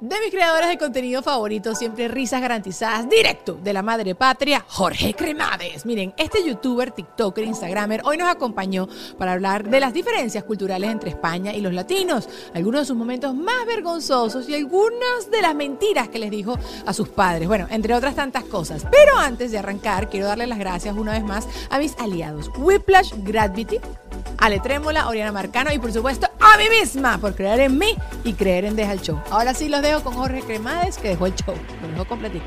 De mis creadores de contenido favoritos, siempre risas garantizadas, directo de la madre patria, Jorge Cremades. Miren, este youtuber, tiktoker, instagramer, hoy nos acompañó para hablar de las diferencias culturales entre España y los latinos, algunos de sus momentos más vergonzosos y algunas de las mentiras que les dijo a sus padres, bueno, entre otras tantas cosas. Pero antes de arrancar, quiero darle las gracias una vez más a mis aliados, Whiplash Gravity, Ale Trémola, Oriana Marcano y por supuesto a mí misma por creer en mí y creer en Deja el Show. Ahora sí los dejo con Jorge Cremades que dejó el show, lo dejó completico.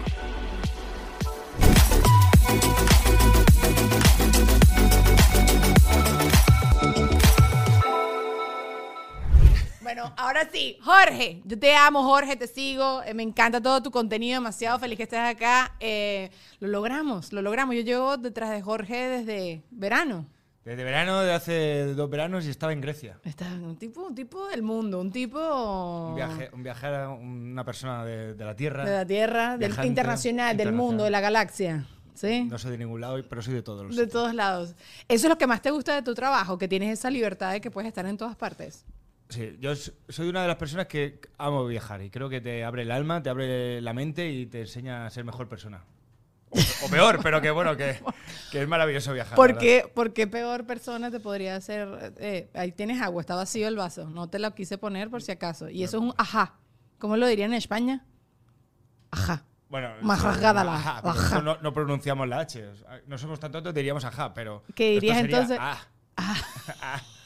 Bueno, ahora sí, Jorge, yo te amo, Jorge, te sigo, eh, me encanta todo tu contenido, demasiado feliz que estés acá. Eh, lo logramos, lo logramos. Yo llevo detrás de Jorge desde verano. Desde verano, de hace dos veranos, y estaba en Grecia. Está un tipo, un tipo del mundo, un tipo Un viaje, un viajero, una persona de, de la Tierra. de la Tierra, del Viajante, internacional, del mundo, de la galaxia. ¿Sí? No soy de ningún lado, pero soy de todos los de sitios. todos lados. Eso es lo que más te gusta de tu trabajo, que tienes esa libertad de que puedes estar en todas partes. Sí, yo soy una de las personas que amo viajar y creo que te abre el alma, te abre la mente y te enseña a ser mejor persona. O, o peor, pero que bueno, que, que es maravilloso viajar. ¿Por qué, por qué peor persona te podría hacer? eh, ahí tienes agua, está vacío el vaso. No te lo quise poner por si acaso. Y eso es un ajá. ¿Cómo lo dirían en España? Ajá. Bueno, Más sí, rasgada la- ajá, ajá. nosotros No, no pronunciamos la H. No somos tan tontos, diríamos ajá, pero. ¿Qué dirías entonces? ah. Ah.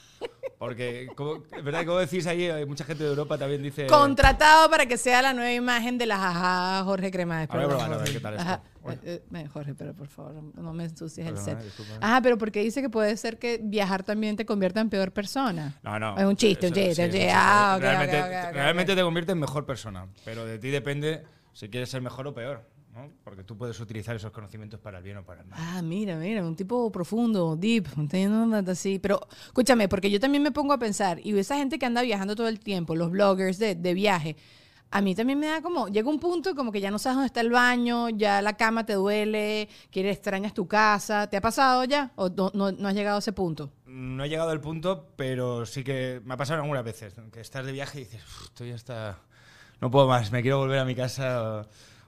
Porque, como, verdad como decís ahí, hay mucha gente de Europa también dice. Contratado para que sea la nueva imagen de las ajá Jorge Cremades. A probarlo, a ver qué tal. Bueno. Eh, eh, Jorge, pero por favor, no me ensucies el set. Ajá, pero porque dice que puede ser que viajar también te convierta en peor persona. No, no. Es un chiste, un chiste, un Ah, ok, realmente, realmente te convierte en mejor persona, pero de ti depende si quieres ser mejor o peor, ¿no? Porque tú puedes utilizar esos conocimientos para el bien o para el mal. Ah, mira, mira, un tipo profundo, deep, entiendo así. Pero escúchame, porque yo también me pongo a pensar, y esa gente que anda viajando todo el tiempo, los bloggers de, de viaje, a mí también me da como, llega un punto como que ya no sabes dónde está el baño, ya la cama te duele, quieres, extrañas tu casa. ¿Te ha pasado ya? ¿O no, no, no has llegado a ese punto? No he llegado al punto, pero sí que me ha pasado algunas veces, que estás de viaje y dices, "Uf, estoy hasta... No puedo más, me quiero volver a mi casa o,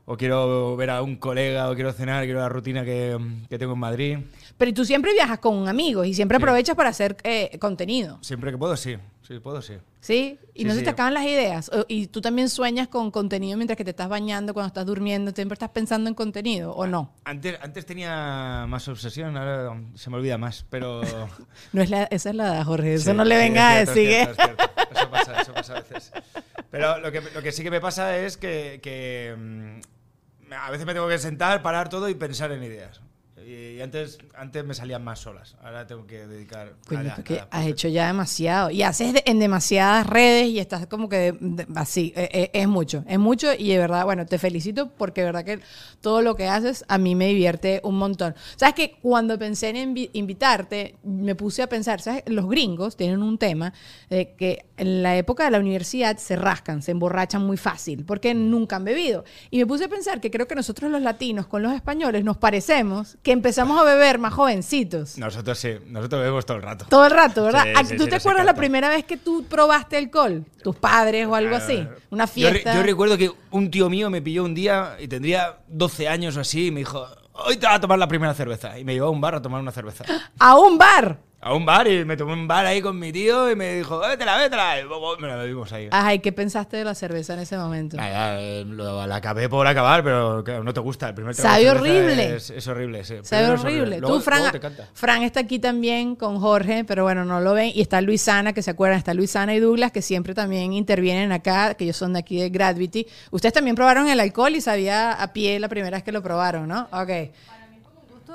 o quiero ver a un colega o quiero cenar, quiero la rutina que, que tengo en Madrid. Pero tú siempre viajas con amigos y siempre Sí. aprovechas para hacer eh, contenido, Siempre que puedo, sí. Sí, puedo, sí. ¿sí? Y Sí, no se sí. te acaban las ideas. O- Y tú también sueñas con contenido mientras que te estás bañando, cuando estás durmiendo, siempre estás pensando en contenido, ¿o no? Antes, antes tenía más obsesión, ahora se me olvida más, pero... No es la, esa es la edad, Jorge. Eso no le venga a decir. es ¿eh? cierto, es cierto. Eso pasa, eso pasa a veces. Pero lo que, lo que sí que me pasa es que, que, mm, a veces me tengo que sentar, parar todo y pensar en ideas. Y antes, antes me salían más solas. Ahora tengo que dedicar. Coño, a la- porque a la- has hecho ya demasiado. Y haces de- en demasiadas redes y estás como que de- así. eh, eh, es mucho, es mucho. Y de verdad, bueno, te felicito porque de verdad que todo lo que haces a mí me divierte un montón. Sabes que cuando pensé en invi- invitarte, me puse a pensar, ¿sabes? Los gringos tienen un tema de que en la época de la universidad se rascan, se emborrachan muy fácil porque nunca han bebido. Y me puse a pensar que creo que nosotros los latinos con los españoles nos parecemos que empezamos a beber más jovencitos. Nosotros sí, nosotros bebemos todo el rato. Todo el rato, ¿verdad? Sí, ¿A- sí, ¿Tú sí, te acuerdas la primera vez que tú probaste alcohol? ¿Tus padres o algo así? Una Yo, fiesta. yo recuerdo que un tío mío me pilló un día y tendría 12 años o así y me dijo, hoy te vas a tomar la primera cerveza. Y me llevó a un bar a tomar una cerveza. A un bar. A un bar y me tomé un bar ahí con mi tío y me dijo, vétela, vétela. Y luego me la bebimos ahí. Ajá, ¿y qué pensaste de la cerveza en ese momento? Nada, eh, lo, la acabé por acabar, pero no te gusta. El primer Sabe horrible. Es, es horrible, sí. Sabe horrible. Luego- Tú, Fran. Fran está aquí también con Jorge, pero bueno, no lo ven. Y está Luisana, que se acuerdan, está Luisana y Douglas, que siempre también intervienen acá, que ellos son de aquí de Gravity. Ustedes también probaron el alcohol y sabía a pie la primera vez que lo probaron, ¿no? Ok.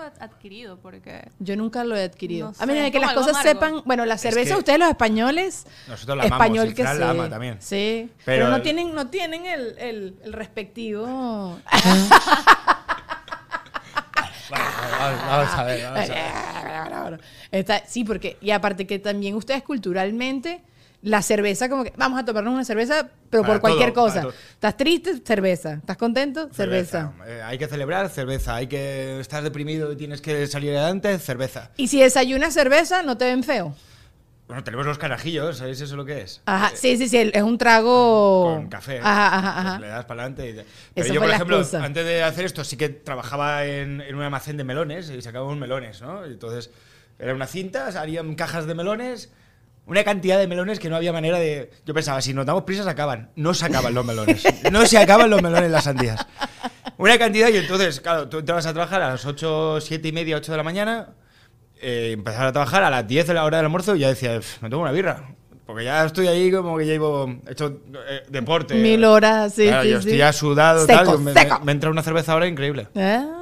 Adquirido, porque Yo nunca lo he adquirido. No a menos de que las cosas amargo. sepan, bueno, la cerveza que ustedes los españoles, Nosotros la amamos, español que sí. la ama también. Sí, pero, Pero no el- tienen no tienen el, el, el respectivo Vamos, vamos a ver, vamos a ver. Está- sí, porque y aparte que también ustedes culturalmente la cerveza como que vamos a tomarnos una cerveza, pero Para por cualquier todo, cosa. ¿Estás triste? Cerveza. ¿Estás contento? Cerveza. Eh, hay que celebrar, cerveza. Hay que estar deprimido y tienes que salir adelante, cerveza. Y si desayunas cerveza, no te ven feo. Bueno, tenemos los carajillos, ¿sabéis eso lo que es? Ajá, sí, sí, sí, el- es un trago Con café. Ajá, ajá, ajá. le das para adelante. Y... Pero Eso yo, por ejemplo, excusa. antes de hacer esto, sí que trabajaba en, en un almacén de melones y sacábamos melones, ¿no? Entonces, era una cinta, salían cajas de melones, una cantidad de melones que no había manera de. Yo pensaba, si nos damos prisa, se acaban. No se acaban los melones. No se acaban los melones las sandías. Una cantidad, y entonces, claro, tú entrabas a trabajar a las 8, 7 y media, 8 de la mañana, eh, empezar a trabajar a las 10 de la hora del almuerzo y ya decía, "Pf, me tomo una birra. Porque ya estoy ahí como que llevo hecho eh, deporte. Mil horas, sí, Claro, sí, yo sí. estoy ya sudado, Seco, tal. seco. me- me entra una cerveza ahora increíble. Ah,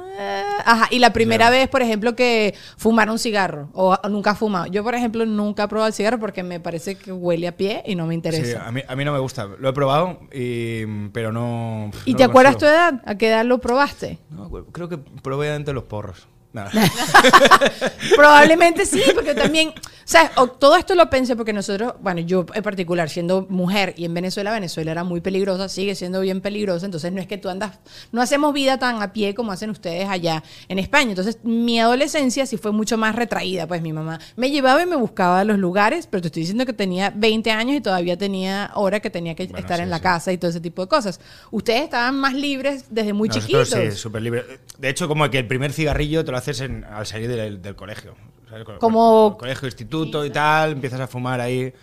Ajá, y la primera vez, por ejemplo, que fumar un cigarro o, o nunca has fumado. Yo, por ejemplo, nunca he probado el cigarro porque me parece que huele a pie y no me Sí, interesa. a mí, a mí no me gusta. Lo he probado, y, pero no. ¿Y no te acuerdas tu edad? ¿A qué edad lo probaste? No, creo que probé antes los porros. Nada. Probablemente sí, porque también, o sea, o- todo esto lo pensé porque nosotros, bueno, yo en particular, siendo mujer y en Venezuela, Venezuela era muy peligrosa, sigue siendo bien peligrosa, entonces no es que tú andas, no hacemos vida tan a pie como hacen ustedes allá en España. Entonces, mi adolescencia sí fue mucho más retraída, pues mi mamá me llevaba y me buscaba a los lugares, pero te estoy diciendo que tenía 20 años y todavía tenía hora que tenía que Bueno, estar sí, en la sí. casa y todo ese tipo de cosas. Ustedes estaban más libres desde muy Nosotros chiquitos. Sí, súper libre. De hecho, como que el primer cigarrillo te lo haces en- al salir del, del colegio. ¿sabes? Co- Como- Colegio, instituto y tal, empiezas a fumar ahí.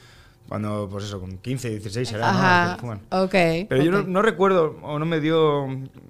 Cuando, pues eso, con 15, 16 era, ¿no? Ajá, Que fuman. ok. Pero yo no, no recuerdo, o no me dio.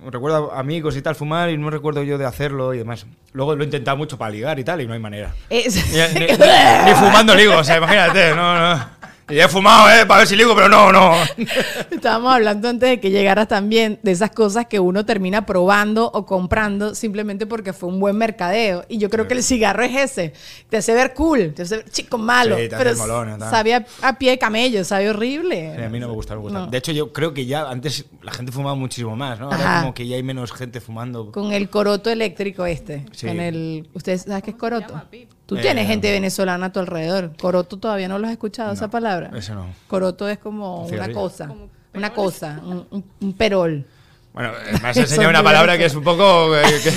Recuerdo a amigos y tal fumar y no recuerdo yo de hacerlo y demás. Luego lo he intentado mucho para ligar y tal y no hay manera. Es- Ni, ni- ni fumando ligo, o sea, imagínate, no, no. Y he fumado, ¿eh? Para ver si ligo, pero no, no. Estábamos hablando antes de que llegaras también de esas cosas que uno termina probando o comprando simplemente porque fue un buen mercadeo. Y yo creo que el cigarro es ese. Te hace ver cool, te hace ver chico malo. Sí, te hace pero molón, ¿no? sabe a, a pie de camello, sabe horrible. Sí, a mí no me gusta, no me gusta. No. De hecho, yo creo que ya antes la gente fumaba muchísimo más, ¿no? Ahora Ajá. como que ya hay menos gente fumando. Con el coroto eléctrico este. Sí. Con el, ¿Ustedes saben qué es coroto? llama, Pip? Tú Eh, tienes gente venezolana a tu alrededor. Coroto todavía no lo has escuchado, esa palabra. ese no. Coroto es como Un una cosa. Como Una cosa, un, perol. Bueno, eh, me has Eso enseñado una palabra que es un poco... eh, que-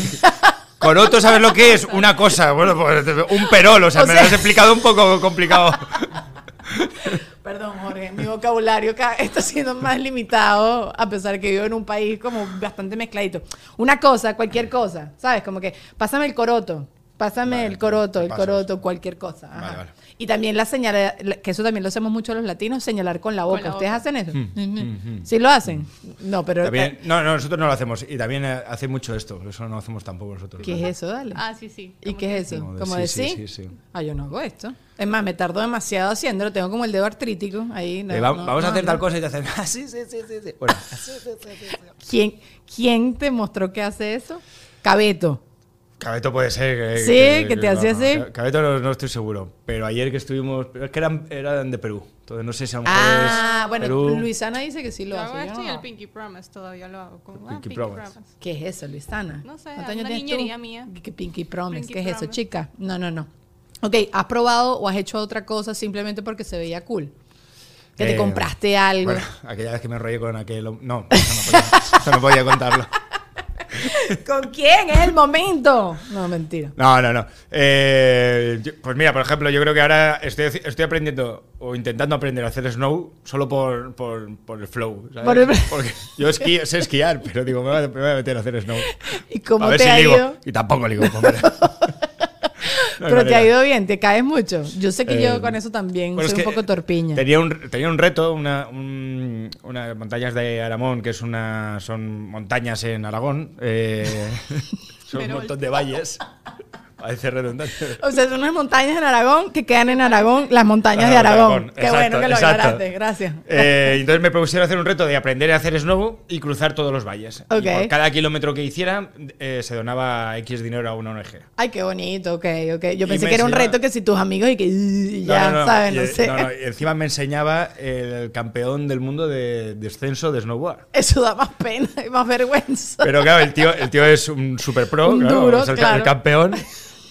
Coroto, ¿sabes lo que es? Una cosa. Bueno, pues un perol, o sea, O me sea- lo has explicado un poco complicado. Perdón, Jorge, mi vocabulario ca- está siendo más limitado a pesar que vivo en un país como bastante mezcladito. Una cosa, cualquier cosa, ¿sabes? Como que pásame el coroto, pásame Vale, el coroto, el coroto, cualquier cosa. ajá. Vale, vale. Y también la señal, que eso también lo hacemos mucho los latinos, señalar con la boca. la ¿Ustedes boca. hacen eso? Mm, ¿Sí lo hacen? No, pero... También- no, no, nosotros no lo hacemos. Y también eh, hace mucho esto. Eso no hacemos tampoco nosotros. ¿Qué es eso? Dale. Ah, sí, sí. ¿Y qué es eso? Como de ¿Como sí, sí, sí? sí. Ah, yo no hago esto. Es más, me tardo demasiado haciéndolo. Tengo como el dedo artrítico ahí. no, Eh, va- no, vamos a hacer no. tal cosa y te hacen... Ah, sí, sí, sí, sí. sí". Bueno, ¿Quién, ¿Quién te mostró que hace eso? Cabeto. Cabeto puede ser. Que, Sí, que te hacía así. Ca- Cabeto no, no estoy seguro. Pero ayer que estuvimos. Es que eran, eran de Perú. Entonces no sé si a lo mejor Ah, es bueno, Perú. Luisana dice que sí lo Yo hace. hago yo esto y el Pinky Promise todavía lo hago. Como, ah, Pinky Pinky Promise. Promise. ¿Qué es eso, Luisana? No sé, ¿Cuántos una niñería tú? mía. ¿Qué Pinky Promise? Pinky ¿Qué es eso, chica? No, no, no. Ok, ¿has probado o has hecho otra cosa simplemente porque se veía cool? Que te Eh, compraste algo. Bueno, aquella vez que me enrollé con aquel. No, eso no podía, eso no podía contarlo. ¿Con quién? Es el momento. No, mentira. No, no, no. Eh, yo- pues mira, por ejemplo, yo creo que ahora estoy, estoy aprendiendo o intentando aprender a hacer snow solo por, por, por el flow. ¿sabes? Por el- Porque yo esquí- sé esquiar, pero digo, me voy, a, me voy a meter a hacer snow. ¿Y cómo a ver te si ha ligo. ido? Y tampoco ligo. Pero te ha ido bien, te caes mucho. Yo sé que yo Eh, con eso también soy es un poco torpiña. Tenía un, tenía un reto, una, un- unas montañas de Aramón, que es una, son montañas en Aragón. eh, son un Pero- montón de valles. Parece redundante. O sea, son unas montañas en Aragón que quedan en Aragón, las montañas de Ah, Aragón. Qué Exacto, bueno que lo exacto. aclaraste, gracias. Eh, entonces me propusieron hacer un reto de aprender a hacer snow y cruzar todos los valles. Y Ok. por cada kilómetro que hiciera, eh, se donaba X dinero a una ONG. Ay, qué bonito, ok, ok. Yo Y pensé que era un reto que si tus amigos y que y ya, ¿sabes? y, No eh, sé. no, no, y encima me enseñaba el campeón del mundo de descenso de snowboard. Eso da más pena y más vergüenza. Pero claro, el tío, el tío es un super pro, Un claro, duro, es el, claro. el campeón.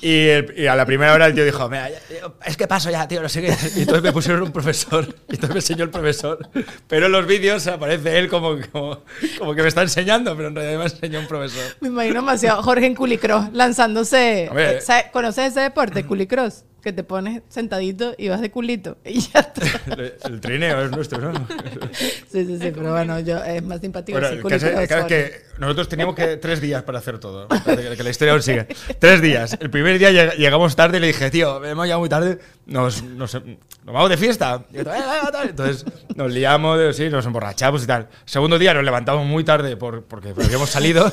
Y, el- y a la primera hora el tío dijo, "Mira, ya- ya- es que paso ya, tío, no sé qué. Y entonces me pusieron un profesor. Y entonces me enseñó el profesor. Pero en los vídeos aparece él como, como, como que me está enseñando, pero en realidad me enseñó un profesor. Me imagino demasiado Jorge en Culicross lanzándose. Hombre. eh, ¿sabe- ¿Conoces ese deporte, Culicross? Que te pones sentadito y vas de culito. Y ya está. El, el trineo es nuestro, ¿no? Sí, sí, sí, pero bueno, yo es más simpático Bueno, el caso- el caso es que nosotros teníamos que tres días para hacer todo. Que, que la historia aún sigue. Tres días. El primer día lleg- llegamos tarde y le dije, tío, hemos llegado muy tarde, nos, nos, nos vamos de fiesta. Y yo, "Eh, eh, tal". Entonces nos liamos, sí, nos emborrachamos y tal. Segundo día nos levantamos muy tarde por, porque habíamos salido.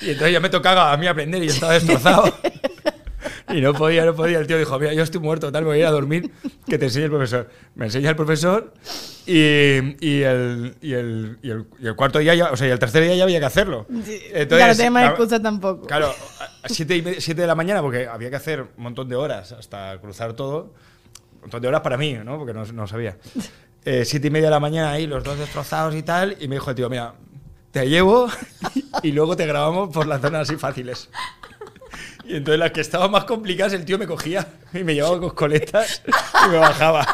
Y entonces ya me tocaba a mí aprender y yo estaba destrozado. Y no podía, no podía. El tío dijo, mira, yo estoy muerto, tal, me voy a ir a dormir, que te enseñe el profesor. Me enseña el profesor y, y, el, y, el, y, el, y el cuarto día, ya, o sea, y el tercer día ya había que hacerlo. ya no tenía más a- excusa tampoco. Claro, a siete, y media- siete de la mañana, porque había que hacer un montón de horas hasta cruzar todo. Un montón de horas para mí, ¿no? Porque no, no sabía. Eh, siete y media de la mañana ahí, los dos destrozados y tal. Y me dijo el tío, mira, te llevo y luego te grabamos por las zonas así fáciles. Y entonces las que estaban más complicadas, el tío me cogía y me llevaba con coletas y me bajaba.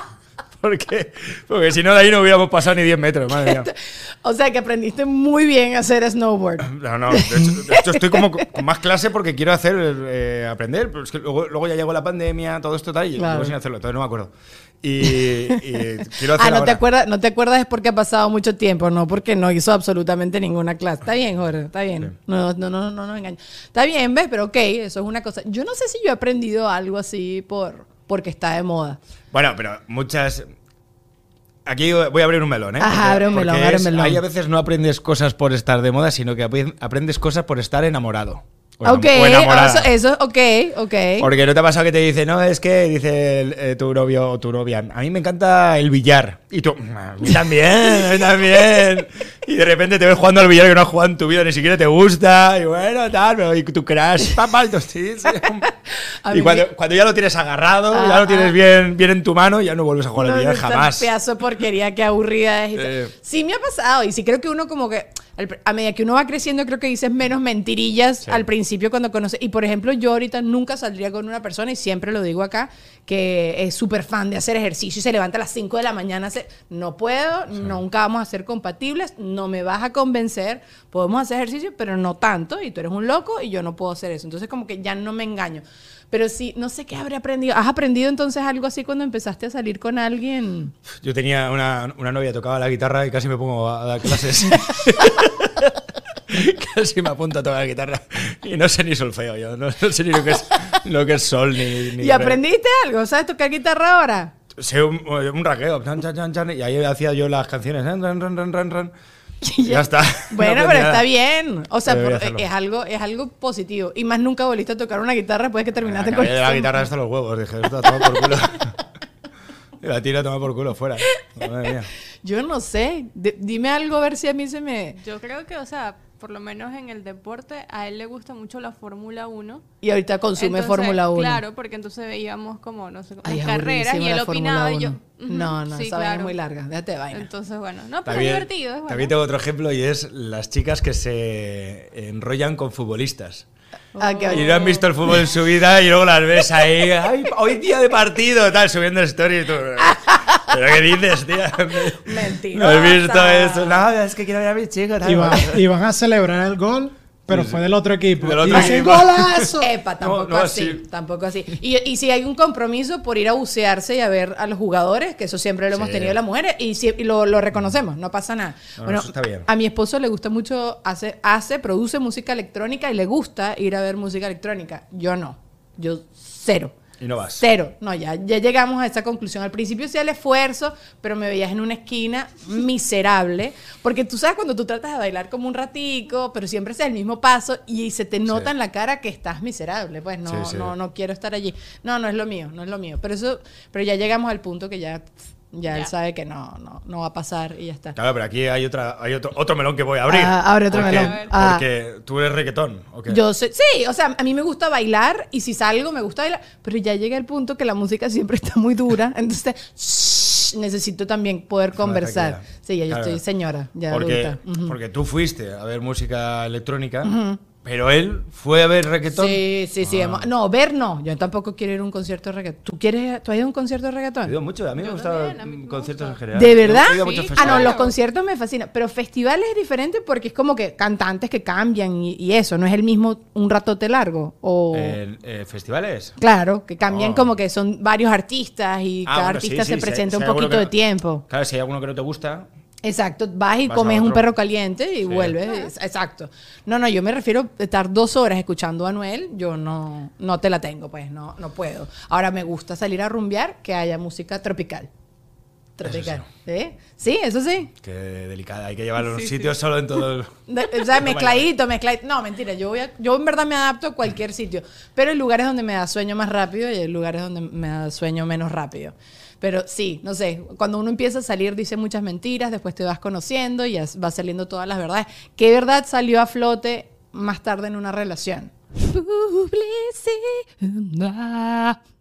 Porque, porque si no, de ahí no hubiéramos pasado ni 10 metros, madre mía. O sea, que aprendiste muy bien a hacer snowboard. No, no, de hecho, de hecho estoy como con más clase porque quiero hacer, eh, aprender, pero es que luego, luego ya llegó la pandemia, todo esto tal, y Claro. luego sin hacerlo, entonces no me acuerdo. Y, y quiero hacer Ah, no te acuerdas, no te acuerdas es porque ha pasado mucho tiempo, no porque no hizo absolutamente ninguna clase. Está bien, Jorge, está bien. No, no, no, no, no, engaño. Está bien, ¿ves? Pero ok, eso es una cosa. Yo no sé si yo he aprendido algo así por porque está de moda. Bueno, pero muchas... Aquí voy a abrir un melón, ¿eh? Ajá, abre un melón, abre un melón. Ahí a veces no aprendes cosas por estar de moda, sino que apre- aprendes cosas por estar enamorado. Ok, eso, eso, ok, ok. Porque no te ha pasado que te dice, no, es que dice el- eh, tu novio o tu novia, a mí me encanta el billar. Y tú, a mí también, a mí también. Y de repente te ves jugando al billar que no has jugado en tu vida, ni siquiera te gusta. Y bueno, tal, pero y tu crash, papá, sí, sí. Y cuando, cuando ya lo tienes agarrado, Ah, ya lo tienes bien, bien en tu mano, ya no vuelves a jugar al No, billar esa jamás. Pedazo de porquería, qué aburrida es. Eh. Sí me ha pasado y sí creo que uno como que al- a medida que uno va creciendo creo que dices menos mentirillas Sí. al principio cuando conoces. Y por ejemplo yo ahorita nunca saldría con una persona y siempre lo digo acá que es súper fan de hacer ejercicio y se levanta a las 5 de la mañana. hacer- No puedo, nunca vamos a ser compatibles, no me vas a convencer, podemos hacer ejercicio pero no tanto y tú eres un loco y yo no puedo hacer eso. Entonces como que ya no me engaño. Pero sí, no sé qué habré aprendido. ¿Has aprendido entonces algo así cuando empezaste a salir con alguien? Yo tenía una, una novia, tocaba la guitarra y casi me pongo a, a dar clases. casi me apunto a tocar la guitarra. Y no sé ni solfeo yo, no, no sé ni lo que es, lo que es sol ni... ni ¿Y aprendiste algo? ¿Sabes tocar guitarra ahora? Sé un, un raqueo, y ahí hacía yo las canciones. Y ya está. Bueno, No pero está bien. O sea, por- es algo, es algo positivo. Y más nunca volviste a tocar una guitarra después que terminaste Acabé con la guitarra hasta los huevos, dije, esto toma por culo. Y la tira toma por culo, fuera. Madre mía. Yo no sé. D- dime algo a ver si a mí se me... Yo creo que, o sea, por lo menos en el deporte, a él le gusta mucho la Fórmula 1. Y ahorita consume Fórmula 1. Claro, porque entonces veíamos como, no sé, Ay, carreras y él la opinaba Fórmula y yo... 1. ujú, No, no, sí, esa vaina es claro. muy larga. Déjate de vaina. Entonces, bueno, no, pero es divertido, es bueno. también tengo otro ejemplo y es las chicas que se enrollan con futbolistas. Ah, qué Y no han visto el fútbol en su vida y luego las ves ahí, "Ay, hoy día de partido, tal, subiendo stories. y tú, ¿Pero qué dices, tía? Mentira. No he visto eso. No, es que quiero ver a mi chico. tal. Y, van, y van a celebrar el gol, pero fue del otro equipo. Del Y otro equipo. ¡Golazo! Epa, tampoco no, así, sí. tampoco así. Y, y si hay un compromiso por ir a bucearse y a ver a los jugadores, que eso siempre lo hemos Sí. tenido las mujeres, y, si- y lo, lo reconocemos, no pasa nada. No, bueno, eso está bien. a mi esposo le gusta mucho, hace, hace, produce música electrónica y le gusta ir a ver música electrónica. Yo no, yo cero. Y no vas. Cero. No, ya, ya llegamos a esa conclusión. Al principio hacía el esfuerzo, pero me veías en una esquina miserable. Porque tú sabes cuando tú tratas de bailar como un ratico, pero siempre es el mismo paso y se te nota Sí. en la cara que estás miserable. Pues no, Sí, sí. no, no quiero estar allí. No, no es lo mío, no es lo mío. Pero eso, pero ya llegamos al punto que ya, ya, él Ya. sabe que no, no, no va a pasar y ya está. Claro, pero aquí hay, otra, hay otro, otro melón que voy a abrir. Ah, abre otro Porque- melón. Ah. Porque tú eres reggaetón. ¿o qué? Yo sé, sí, o sea, a mí me gusta bailar y si salgo me gusta bailar, pero ya llega el punto que la música siempre está muy dura, entonces shh, necesito también poder conversar. Sí, ya yo Claro. estoy señora, ya porque, adulta. Ujú. porque tú fuiste a ver música electrónica, pero él fue a ver reggaetón. Sí, sí, sí. Ah. No, ver no. Yo tampoco quiero ir a un concierto de reggaetón. ¿Tú quieres, tú has ido a un concierto de He reggaetón? ido mucho, a mí me gustan conciertos en general. ¿De verdad? He ido a muchos Sí, Ah, no, los conciertos me fascinan. Pero festivales es diferente porque es como que cantantes que cambian y, y eso. No es el mismo un ratote largo. O. Eh, festivales. Claro, que cambian Oh. como que son varios artistas y Ah, cada bueno, artista sí, se presenta si un poquito que de tiempo. Claro, si hay alguno que no te gusta, Exacto, vas y Vas comes un perro caliente y Sí. vuelves. Es- Exacto. No, no, yo me refiero a estar dos horas escuchando a Anuel, yo no, no te la tengo, pues, no, no puedo. Ahora me gusta salir a rumbear, que haya música tropical. Tropical. ¿Sí? Sí, eso sí. que delicada, hay que llevarlo a Sí, sí. sitios solo en todo el... De- o sea, mezcladito, mezcladito. No, mentira, yo, voy a- yo en verdad me adapto a cualquier sitio. Pero hay lugares donde me da sueño más rápido y hay lugares donde me da sueño menos rápido. Pero sí, no sé, cuando uno empieza a salir dice muchas mentiras, después te vas conociendo y ya va saliendo todas las verdades. ¿Qué verdad salió a flote más tarde en una relación?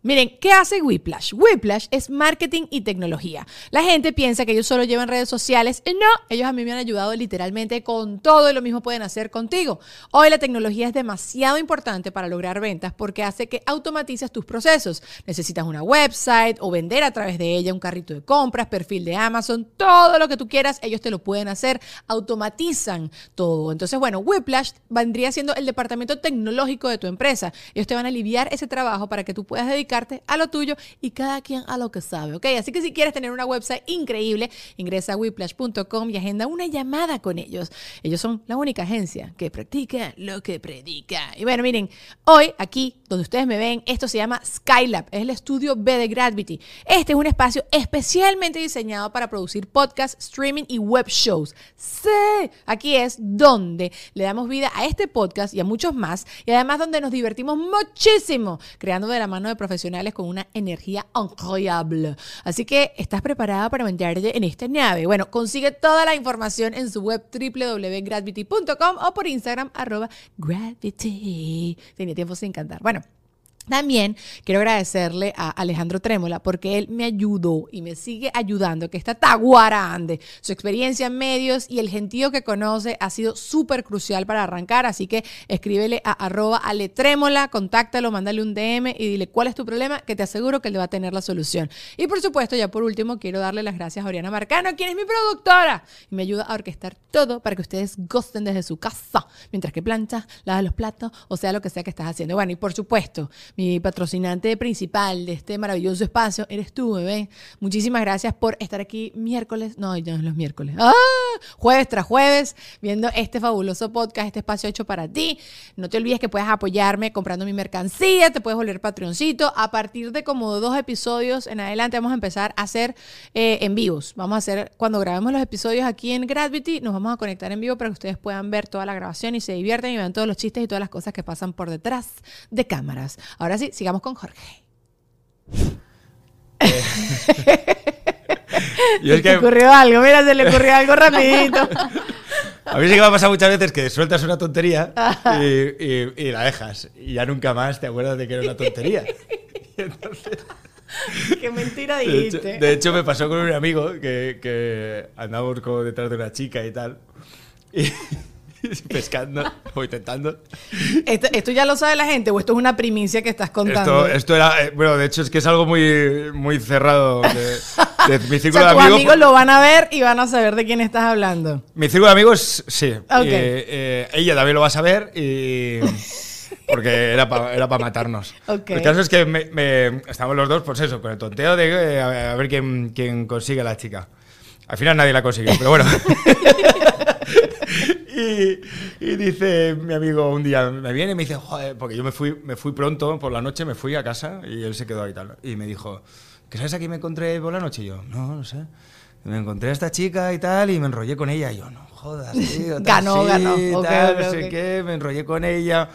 Miren, ¿qué hace Whiplash? Whiplash es marketing y tecnología. La gente piensa que ellos solo llevan redes sociales. y No, ellos a mí me han ayudado literalmente con todo y lo mismo pueden hacer contigo. Hoy la tecnología es demasiado importante para lograr ventas porque hace que automatices tus procesos. Necesitas una website o vender a través de ella un carrito de compras, perfil de Amazon, todo lo que tú quieras, ellos te lo pueden hacer, automatizan todo. Entonces, bueno, Whiplash vendría siendo el departamento tecnológico de tu empresa. Ellos te van a aliviar ese trabajo para que tú puedas dedicarte a lo tuyo y cada quien a lo que sabe, ¿ok? Así que si quieres tener una website increíble, ingresa a whiplash.com y agenda una llamada con ellos. Ellos son la única agencia que practica lo que predica. Y bueno, miren, hoy aquí donde ustedes me ven, esto se llama Skylab, es el estudio B de Gravity. Este es un espacio especialmente diseñado para producir podcasts, streaming y web shows. Sí, aquí es donde le damos vida a este podcast y a muchos más, y además donde nos divertimos muchísimo creando de la mano de profesionales con una energía increíble. Así que, ¿estás preparada para montarte en esta nave? Bueno, consigue toda la información en su web www.gravity.com o por Instagram gravity. Tenía tiempo sin cantar. Bueno. También quiero agradecerle a Alejandro Trémola porque él me ayudó y me sigue ayudando que esta taguara ande. Su experiencia en medios y el gentío que conoce ha sido súper crucial para arrancar, así que escríbele a arroba aletrémola, contáctalo, mándale un DM y dile cuál es tu problema, que te aseguro que él va a tener la solución. Y por supuesto, ya por último, quiero darle las gracias a Oriana Marcano, quien es mi productora y me ayuda a orquestar todo para que ustedes gosten desde su casa, mientras que plancha, lava los platos, o sea, lo que sea que estás haciendo. Bueno, y por supuesto, mi patrocinante principal de este maravilloso espacio eres tú, bebé. Muchísimas gracias por estar aquí miércoles, no, ya no es los miércoles, ¡Ah! jueves tras jueves, viendo este fabuloso podcast, este espacio hecho para ti. No te olvides que puedes apoyarme comprando mi mercancía, te puedes volver patroncito. A partir de como dos episodios en adelante vamos a empezar a hacer eh, en vivos. Vamos a hacer, cuando grabemos los episodios aquí en Gravity, nos vamos a conectar en vivo para que ustedes puedan ver toda la grabación y se diviertan y vean todos los chistes y todas las cosas que pasan por detrás de cámaras. Ahora sí, sigamos con Jorge. Yo es que ocurrió algo, mira, se le ocurrió algo rapidito. A mí sí que me ha pasado muchas veces que sueltas una tontería y, y- y la dejas. Y ya nunca más te acuerdas de que era una tontería. Y entonces, Qué mentira de, hecho, dijiste. de hecho, me pasó con un amigo que, que como detrás de una chica y tal. Y pescando o intentando. ¿Esto, esto ya lo sabe la gente o esto es una primicia que estás contando? Esto, esto era, eh, bueno, de hecho es que es algo muy, muy cerrado de, de mi o círculo sea, de tus amigos. amigos lo van a ver y van a saber de quién estás hablando. Mi círculo de amigos, sí. Ok. Eh, eh, ella también lo va a saber y... Porque era para era pa matarnos. El caso es que me, me- estamos los dos, pues eso, con el tonteo de eh, a, a ver quién, quién consigue a la chica. Al final nadie la consiguió, pero bueno. Y, y dice mi amigo un día, me viene y me dice, joder, porque yo me fui, me fui pronto por la noche, me fui a casa y él se quedó ahí tal. Y me dijo, ¿qué sabes a quién me encontré por la noche? Y yo, no, no sé. Me encontré a esta chica y tal y me enrollé con ella. Y yo, no jodas, tío. tal, Ganó, sí, ganó. Tal, ok, no sé qué, me enrollé con ella.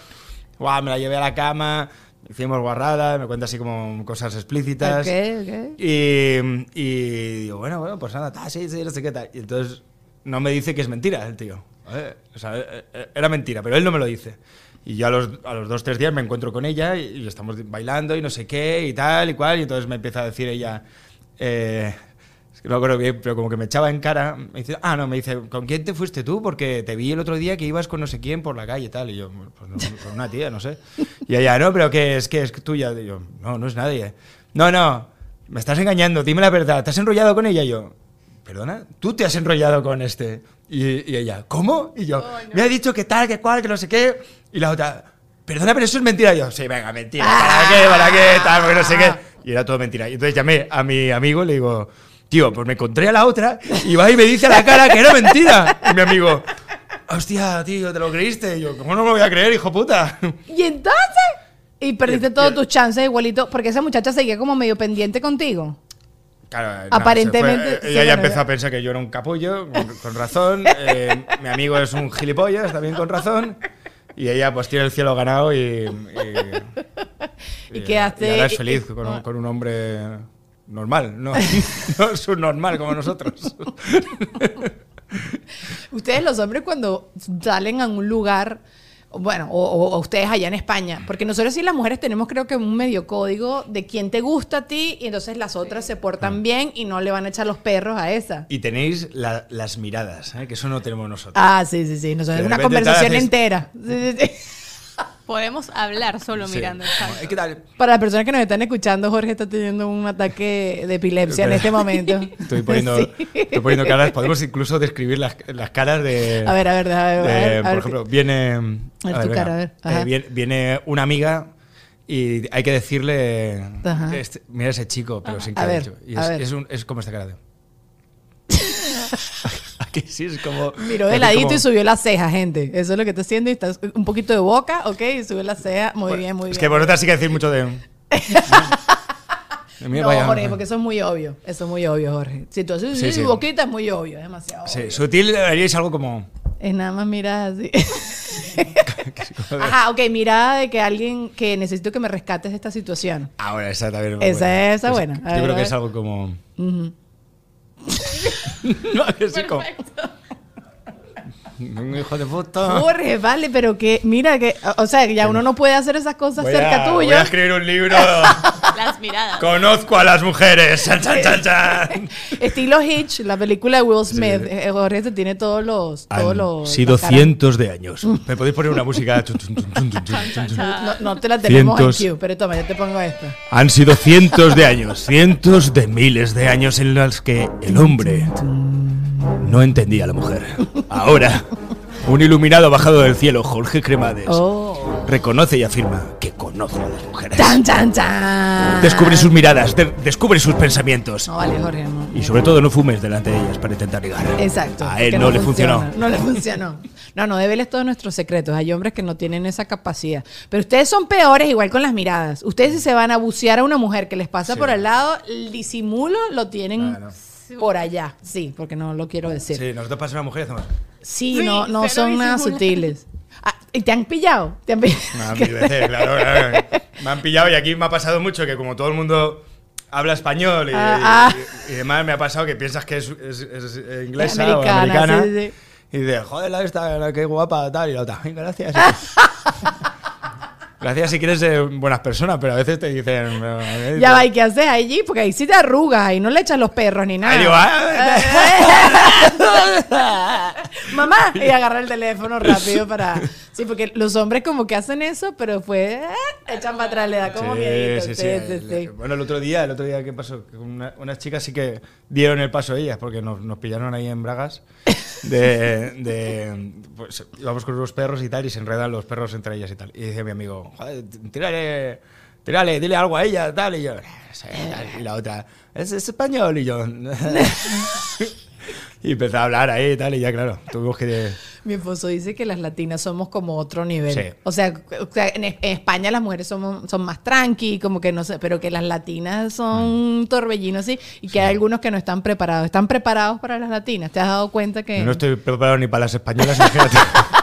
Guau, me la llevé a la cama, hicimos guarrada, me cuenta así como cosas explícitas. Ok, ok. Y, y digo, bueno, bueno, pues nada, ta, sí, sí, no sé qué tal. Y entonces no me dice que es mentira el tío. sea, eh, eh, era mentira, pero él no me lo dice. Y yo a los, a los dos, tres días me encuentro con ella y, y estamos bailando y no sé qué y tal y cual. Y entonces me empieza a decir ella, eh, es que no acuerdo bien, pero como que me echaba en cara. Me dice, ah, no, me dice, ¿con quién te fuiste tú? Porque te vi el otro día que ibas con no sé quién por la calle y tal. Y yo, pues no, con una tía, no sé. Y ella, no, pero ¿qué es? ¿Qué es tuya? Y yo, no, no es nadie. No, no, me estás engañando, dime la verdad. ¿Te has enrollado con ella? Yo, ¿perdona? ¿Tú te has enrollado con este? Y, y ella, ¿cómo? Y yo, me ha dicho que tal, que cual, que no sé qué. Y la otra, perdona, pero eso es mentira. Y yo, sí, venga, mentira. ¿Para qué? ¿Para qué? Tal, porque no sé qué. Y era todo mentira. Y entonces llamé a mi amigo y le digo, tío, pues me encontré a la otra y va y me dice a la cara que era mentira. Y mi amigo, hostia, tío, ¿te lo creíste? Y yo, ¿cómo no me lo voy a creer, hijo puta? ¿Y entonces? Y perdiste y- tus chances igualito, porque esa muchacha seguía como medio pendiente contigo. Claro, nada, Aparentemente, sí, ella ya empezó a pensar que yo era un capullo, con, con razón. Eh, mi amigo es un gilipollas, también con razón. Y ella pues tiene el cielo ganado y... Y, Y quedaste- y ahora es y- feliz y- con un, con un hombre normal, no, no es un normal como nosotros. Ustedes los hombres cuando salen a un lugar, bueno, o, o- o ustedes allá en España, porque nosotros sí las mujeres tenemos creo que un medio código de quién te gusta a ti y entonces las otras se portan bien y no le van a echar los perros a esa. Y tenéis la- las miradas, ¿eh? que eso no tenemos nosotros. Ah, sí, sí, sí, nosotros es una conversación haces- entera. Sí, sí, sí. Podemos hablar solo Sí. mirando. exacto. ¿Qué tal? Para las personas que nos están escuchando, Jorge está teniendo un ataque de epilepsia en este momento. Estoy poniendo, Sí. estoy poniendo caras. Podemos incluso describir las, las caras de. A ver, a ver, a ver, a de, ver, a por ver. ejemplo, viene. A ver tu venga, cara, a ver, eh, viene, viene una amiga y hay que decirle. Ajá. este- mira ese chico, pero sin A que ver, dicho. Y a es, ver. es, un- es como esta cara de. Aquí sí es como. Miró de ladito como- y subió la ceja, gente. Eso es lo que está haciendo. Y está un poquito de boca, ¿ok? Y subió la ceja. Muy Bueno, bien, muy es bien. que vosotras sí que decir mucho de. no, vaya- Jorge, porque eso es muy obvio. Eso es muy obvio, Jorge. Si tú haces Sí, sí. boquita, es muy obvio. Es demasiado Sí, obvio. sutil haríais algo como. Es nada más mirar así. Ajá, ok. Mirada de que alguien que necesito que me rescates de esta situación. Ahora, esa también. es Esa- buena. esa Es- buena. A Yo ver, creo que es algo como. Ujú. No, sí, como. Un hijo de puta. Jorge, vale, pero que, mira, que, o sea, que ya uno no puede hacer esas cosas Voy cerca a, tuyo. voy a escribir un libro. Las miradas. Conozco a las mujeres. Chan, chan, chan, chan. Estilo Hitch, la película de Will Smith. sí. eh, Jorge te tiene todos los. Todos Han los sido las cientos de años. ¿Me podéis poner una música? No, no te la tenemos Cientos. en cue, pero toma, yo te pongo esta. Han sido cientos de años, cientos de miles de años en los que el hombre no entendía a la mujer. Ahora, un iluminado bajado del cielo, Jorge Cremades, Oh. reconoce y afirma que conoce a las mujeres. ¡Chan, chan, chan! Descubre sus miradas, de- descubre sus pensamientos. No vale, Jorge, no. Y sobre todo no fumes delante de ellas para intentar ligar. Exacto. A él no, le funcionó. No le funcionó. No, no, débeles todos nuestros secretos. Hay hombres que no tienen esa capacidad. Pero ustedes son peores igual con las miradas. Ustedes si se van a bucear a una mujer que les pasa Sí. por al lado, el disimulo lo tienen. Por allá. Sí, porque no lo quiero decir. Sí, Sí, nosotros pasamos una mujer y hacemos. no, no son nada sutiles. Ah, ¿y ¿Te han pillado? ¿Te han pillado? Mil veces, claro, claro. Me han pillado y aquí me ha pasado mucho que como todo el mundo habla español y, Ah, ah. y- y demás, me ha pasado que piensas que es, es- es inglesa Americana, o americana. sí, sí, sí. Y dice, joder, la esta, la que guapa, tal. Y la otra, "Ay, gracias. gracias si quieres ser buenas personas, pero a veces te dicen. eh, Ya va, ¿y qué haces allí? Porque ahí sí te arrugas, ahí no le echas los perros ni nada. Ahí "Ah". Mamá, y agarra el teléfono rápido para. Sí, porque los hombres como que hacen eso, pero después eh, echan para atrás, le da como Sí, miedito. sí, Sí, sí. sí, sí. Bueno, el otro día, el otro día, ¿qué pasó? Una- unas chicas sí que dieron el paso ellas, porque nos, nos pillaron ahí en Bragas. De, de- pues íbamos con unos perros y tal, y se enredan los perros entre ellas y tal. Y dice mi amigo, joder, tírale, tírale, dile algo a ella, tal. Y yo, y la otra, ¿es, es español? Y yo, y empezó a hablar ahí y tal, y ya, claro, tuvimos que. Mi esposo dice que las latinas somos como otro nivel. Sí. O sea, o sea, en, en España las mujeres somos, son más tranqui, como que no sé, pero que las latinas son Mm. torbellinos así, y que hay algunos que no están preparados. ¿Están preparados para las latinas? ¿Te has dado cuenta que.? No estoy preparado ni para las españolas, imagínate.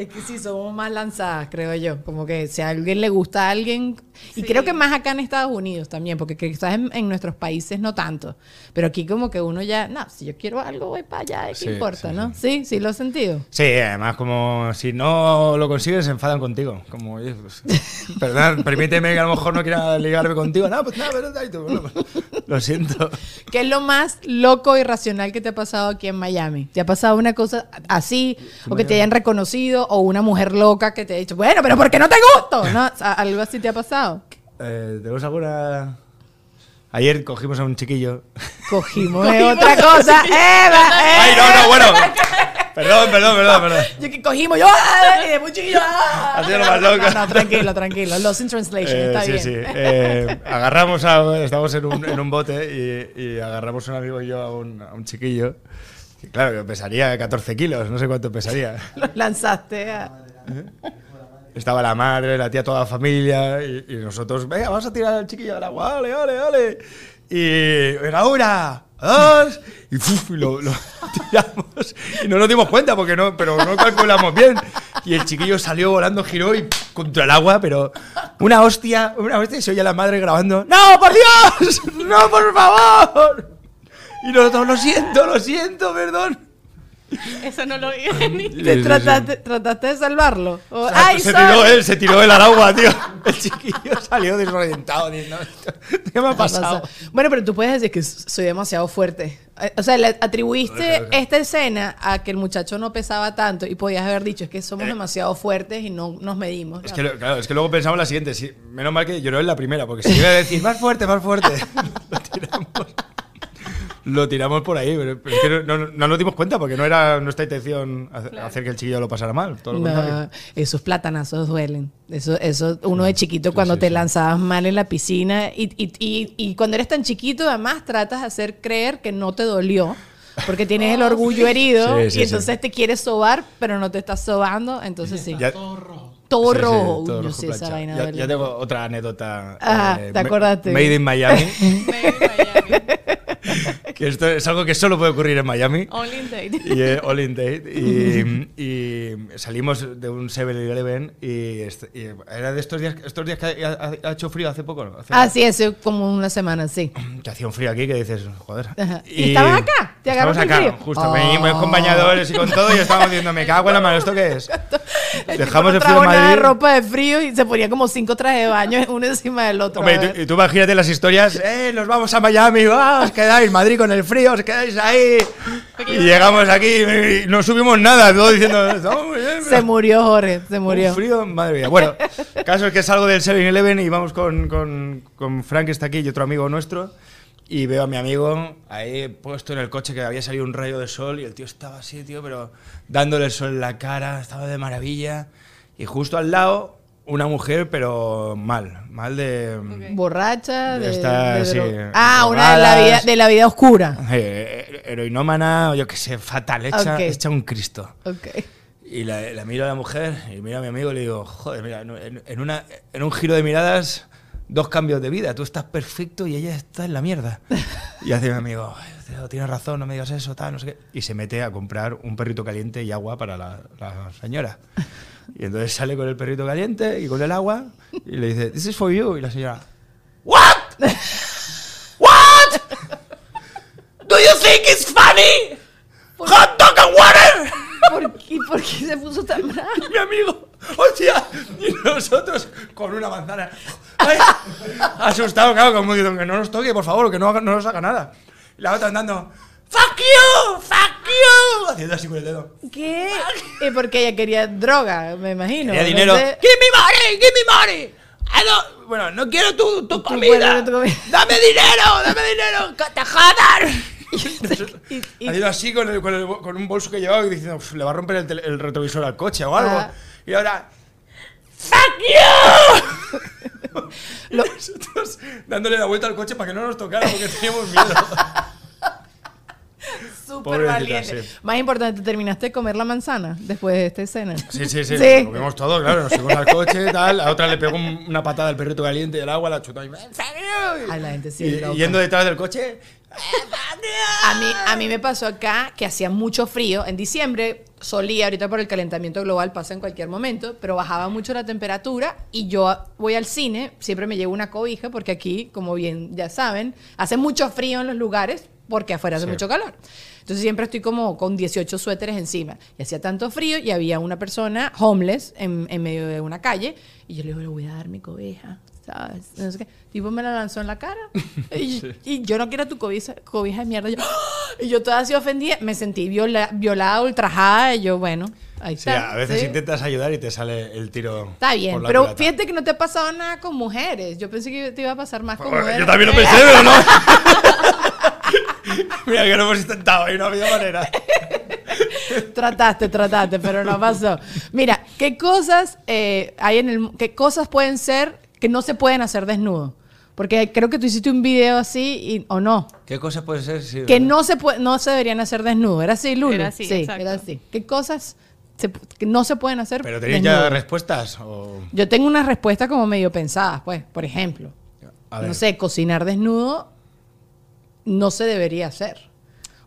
Es que sí, somos más lanzadas, creo yo. Como que si a alguien le gusta a alguien. Y creo que más acá en Estados Unidos también, porque quizás en, en nuestros países no tanto. Pero aquí, como que uno ya. No, si yo quiero algo, voy para allá, ¿qué Sí, importa, sí, no? Sí, sí, lo he sentido. Sí, además como si no lo consigues se enfadan contigo. Como, oye, pues, perdón, permíteme que a lo mejor no quiera ligarme contigo. No, pues nada, pero ay, tú, bueno, lo siento. ¿Qué es lo más loco y racional que te ha pasado aquí en Miami? ¿Te ha pasado una cosa así? ¿O que te hayan reconocido? ¿O una mujer loca que te ha dicho, bueno, pero ¿por qué no te gusto? ¿No? ¿Algo así te ha pasado? Eh, ¿Tenemos alguna...? Ayer cogimos a un chiquillo. Cogimos de otra cosa. ¡Eva! ¡Ay, no, no, bueno! Perdón, perdón, perdón, perdón. Yo que cogimos, yo, ¡ah! y de muy chiquillo, ¡ah! Ha sido lo más loco. No, no, tranquilo, tranquilo. Lost in translation, Eh, está sí, bien. sí. Eh, agarramos a... Estamos en un, en un bote y, y agarramos un amigo y yo a un, a un chiquillo. Claro, que pesaría 14 kilos, no sé cuánto pesaría. Lo lanzaste a... Estaba la madre, la tía, toda la familia y, y nosotros, venga, vamos a tirar al chiquillo al agua, ole, ole, ole. Y venga, una, dos, y, ¡fuf! y lo, lo tiramos. Y no nos dimos cuenta, porque no, pero no calculamos bien. Y el chiquillo salió volando, giró y contra el agua, pero una hostia, una hostia, y se oye a la madre grabando, ¡No, por Dios! ¡No, por favor! Y nosotros, lo siento, lo siento, perdón. Eso no lo vi venir. sí, ¿Te sí. trataste, trataste de salvarlo? O- O sea, ¡Ay, se tiró él, se tiró él al agua, tío. El chiquillo salió desorientado. diciendo, ¿Qué me ha pasado? Bueno, pero tú puedes decir que soy demasiado fuerte. Eh, O sea, le atribuiste esta escena a que el muchacho no pesaba tanto y podías haber dicho, es que somos demasiado fuertes y no nos medimos. Eh. Es que, lo- claro, es que luego pensamos la siguiente. sí, menos mal que lloró en la primera, porque si iba a decir más fuerte, más fuerte, lo tiramos. Lo tiramos por ahí, pero es que no, no- no nos dimos cuenta porque no era nuestra intención hacer, hacer que el chiquillo lo pasara mal. Todo lo. No, esos platanazos duelen. Eso, eso uno de chiquito cuando sí, te sí. lanzabas mal en la piscina y, y, y, y cuando eres tan chiquito además tratas de hacer creer que no te dolió porque tienes el orgullo herido Sí, sí, y entonces sí. te quieres sobar pero no te estás sobando, entonces sí. Ya- Todo sí, sí, rojo. todo Uy, no rojo sé, esa vaina ya, tengo otra anécdota. Ajá, ¿te ma- acordaste? Made in Miami. Made in Miami. Que esto es algo que solo puede ocurrir en Miami. Only in date. y eh, All in Date y, y salimos de un 7-Eleven y, est- y era de estos días estos días que ha, ha- hecho frío hace poco ¿no? Hace- Ah, sí, hace como una semana, sí. que hacía un frío aquí que dices joder Ajá. ¿Y estabas acá? ¿Te el acá frío? justo Oh. venimos con bañadores y con todo y estábamos diciendo me cago en la mano ¿esto qué es? dejamos el frío en nada de Madrid ropa de frío y se ponía como cinco trajes de baño uno encima del otro. Hombre, y tú, y tú imagínate las historias, eh, nos vamos a Miami, va, os quedáis, Madrid con el frío, os quedáis ahí. Y llegamos aquí y no subimos nada, todo diciendo, estamos muy bien. Se murió Jorge, se murió. Un frío, madre mía. Bueno, caso es que salgo del 7-Eleven y vamos con, con, con Frank, que está aquí, y otro amigo nuestro. Y veo a mi amigo ahí puesto en el coche que había salido un rayo de sol y el tío estaba así, tío, pero dándole el sol en la cara, estaba de maravilla. Y justo al lado, una mujer, pero mal, mal de... Borracha, de, Está, de sí, Ah, una de la, vida, de la vida oscura. eh, heroinómana, o yo qué sé, fatal, hecha, Ok. hecha un Cristo. Ok. Y la, la miro a la mujer y miro a mi amigo y le digo, joder, mira, en, en una, en un giro de miradas, dos cambios de vida. Tú estás perfecto y ella está en la mierda. Y hace mi amigo, "Ay, tío, tienes razón, no me digas eso, tal, no sé qué. Y se mete a comprar un perrito caliente y agua para la, la señora. Y entonces sale con el perrito caliente y con el agua y le dice, this is for you. Y la señora, what? What? Do you think it's funny? ¡Hot dog and water! ¿Por qué, ¿Por qué se puso tan bravo? mi amigo. ¡Hostia! Y nosotros con una manzana. ¡Ay! Asustado, claro, como diciendo que no nos toque, por favor, que no, no nos haga nada. Y la otra andando. ¡Fuck you! ¡Fuck Haciendo así con el dedo. ¿Qué? Eh, porque ella quería droga, me imagino. Quería dinero. sé. ¡Give me money! ¡Give me money! I don't- Bueno, no quiero tu, tu comida. bueno, tu comida. ¡Dame dinero! ¡Dame dinero! ¡Que te jodan! Y- y- Haciendo así con, el- con, el- con un bolso que llevaba y diciendo, "Uf, le va a romper el, tele- el retrovisor al coche o algo. Ajá. Y ahora, ¡Fuck you! Lo- Nosotros dándole la vuelta al coche para que no nos tocara porque teníamos miedo. Súper valiente. sí. Más importante, ¿terminaste de comer la manzana después de esta escena? Sí, sí, sí, Sí. Lo vimos todo, claro. Nos subimos al coche y tal. A otra le pegó un- una patada al perrito caliente del agua, la chutó y. Ay, la gente sí y, yendo detrás del coche. A mí, a mí me pasó acá que hacía mucho frío. En diciembre solía, ahorita por el calentamiento global pasa en cualquier momento, pero bajaba mucho la temperatura y yo voy al cine, siempre me llevo una cobija porque aquí, como bien ya saben, hace mucho frío en los lugares porque afuera hace Sí. mucho calor. Entonces siempre estoy como con 18 suéteres encima. Y hacía tanto frío y había una persona homeless en, en medio de una calle y yo le digo, le voy a dar mi cobija. ¿sabes? No sé qué. Tipo me la lanzó en la cara. Y, y yo no quiero tu cobija, cobija de mierda. Y yo, ¡ah! y yo toda así ofendida. Me sentí viola- violada, ultrajada. Y yo, bueno, ahí Sí, está. a veces ¿sí? intentas ayudar y te sale el tiro. Está bien, por la pero fíjate que no te ha pasado nada con mujeres. Yo pensé que te iba a pasar más con Bueno, mujeres. Yo también lo pensé, pero no. Mira que lo hemos intentado y no ha habido manera. Trataste, trataste, pero no pasó. Mira, ¿qué cosas eh, hay en el qué cosas pueden ser que no se pueden hacer desnudo? Porque creo que tú hiciste un video así y, o no. ¿Qué cosa puede ser? Sí, Que ¿verdad? no se puede, no se deberían hacer desnudo. ¿Era así, Lulu? Era así, sí, exacto. era así. ¿Qué cosas se- que no se pueden hacer ¿Pero tenéis ya desnudo? respuestas? O... Yo tengo unas respuestas como medio pensadas, pues. Por ejemplo, A ver. no sé, cocinar desnudo no se debería hacer.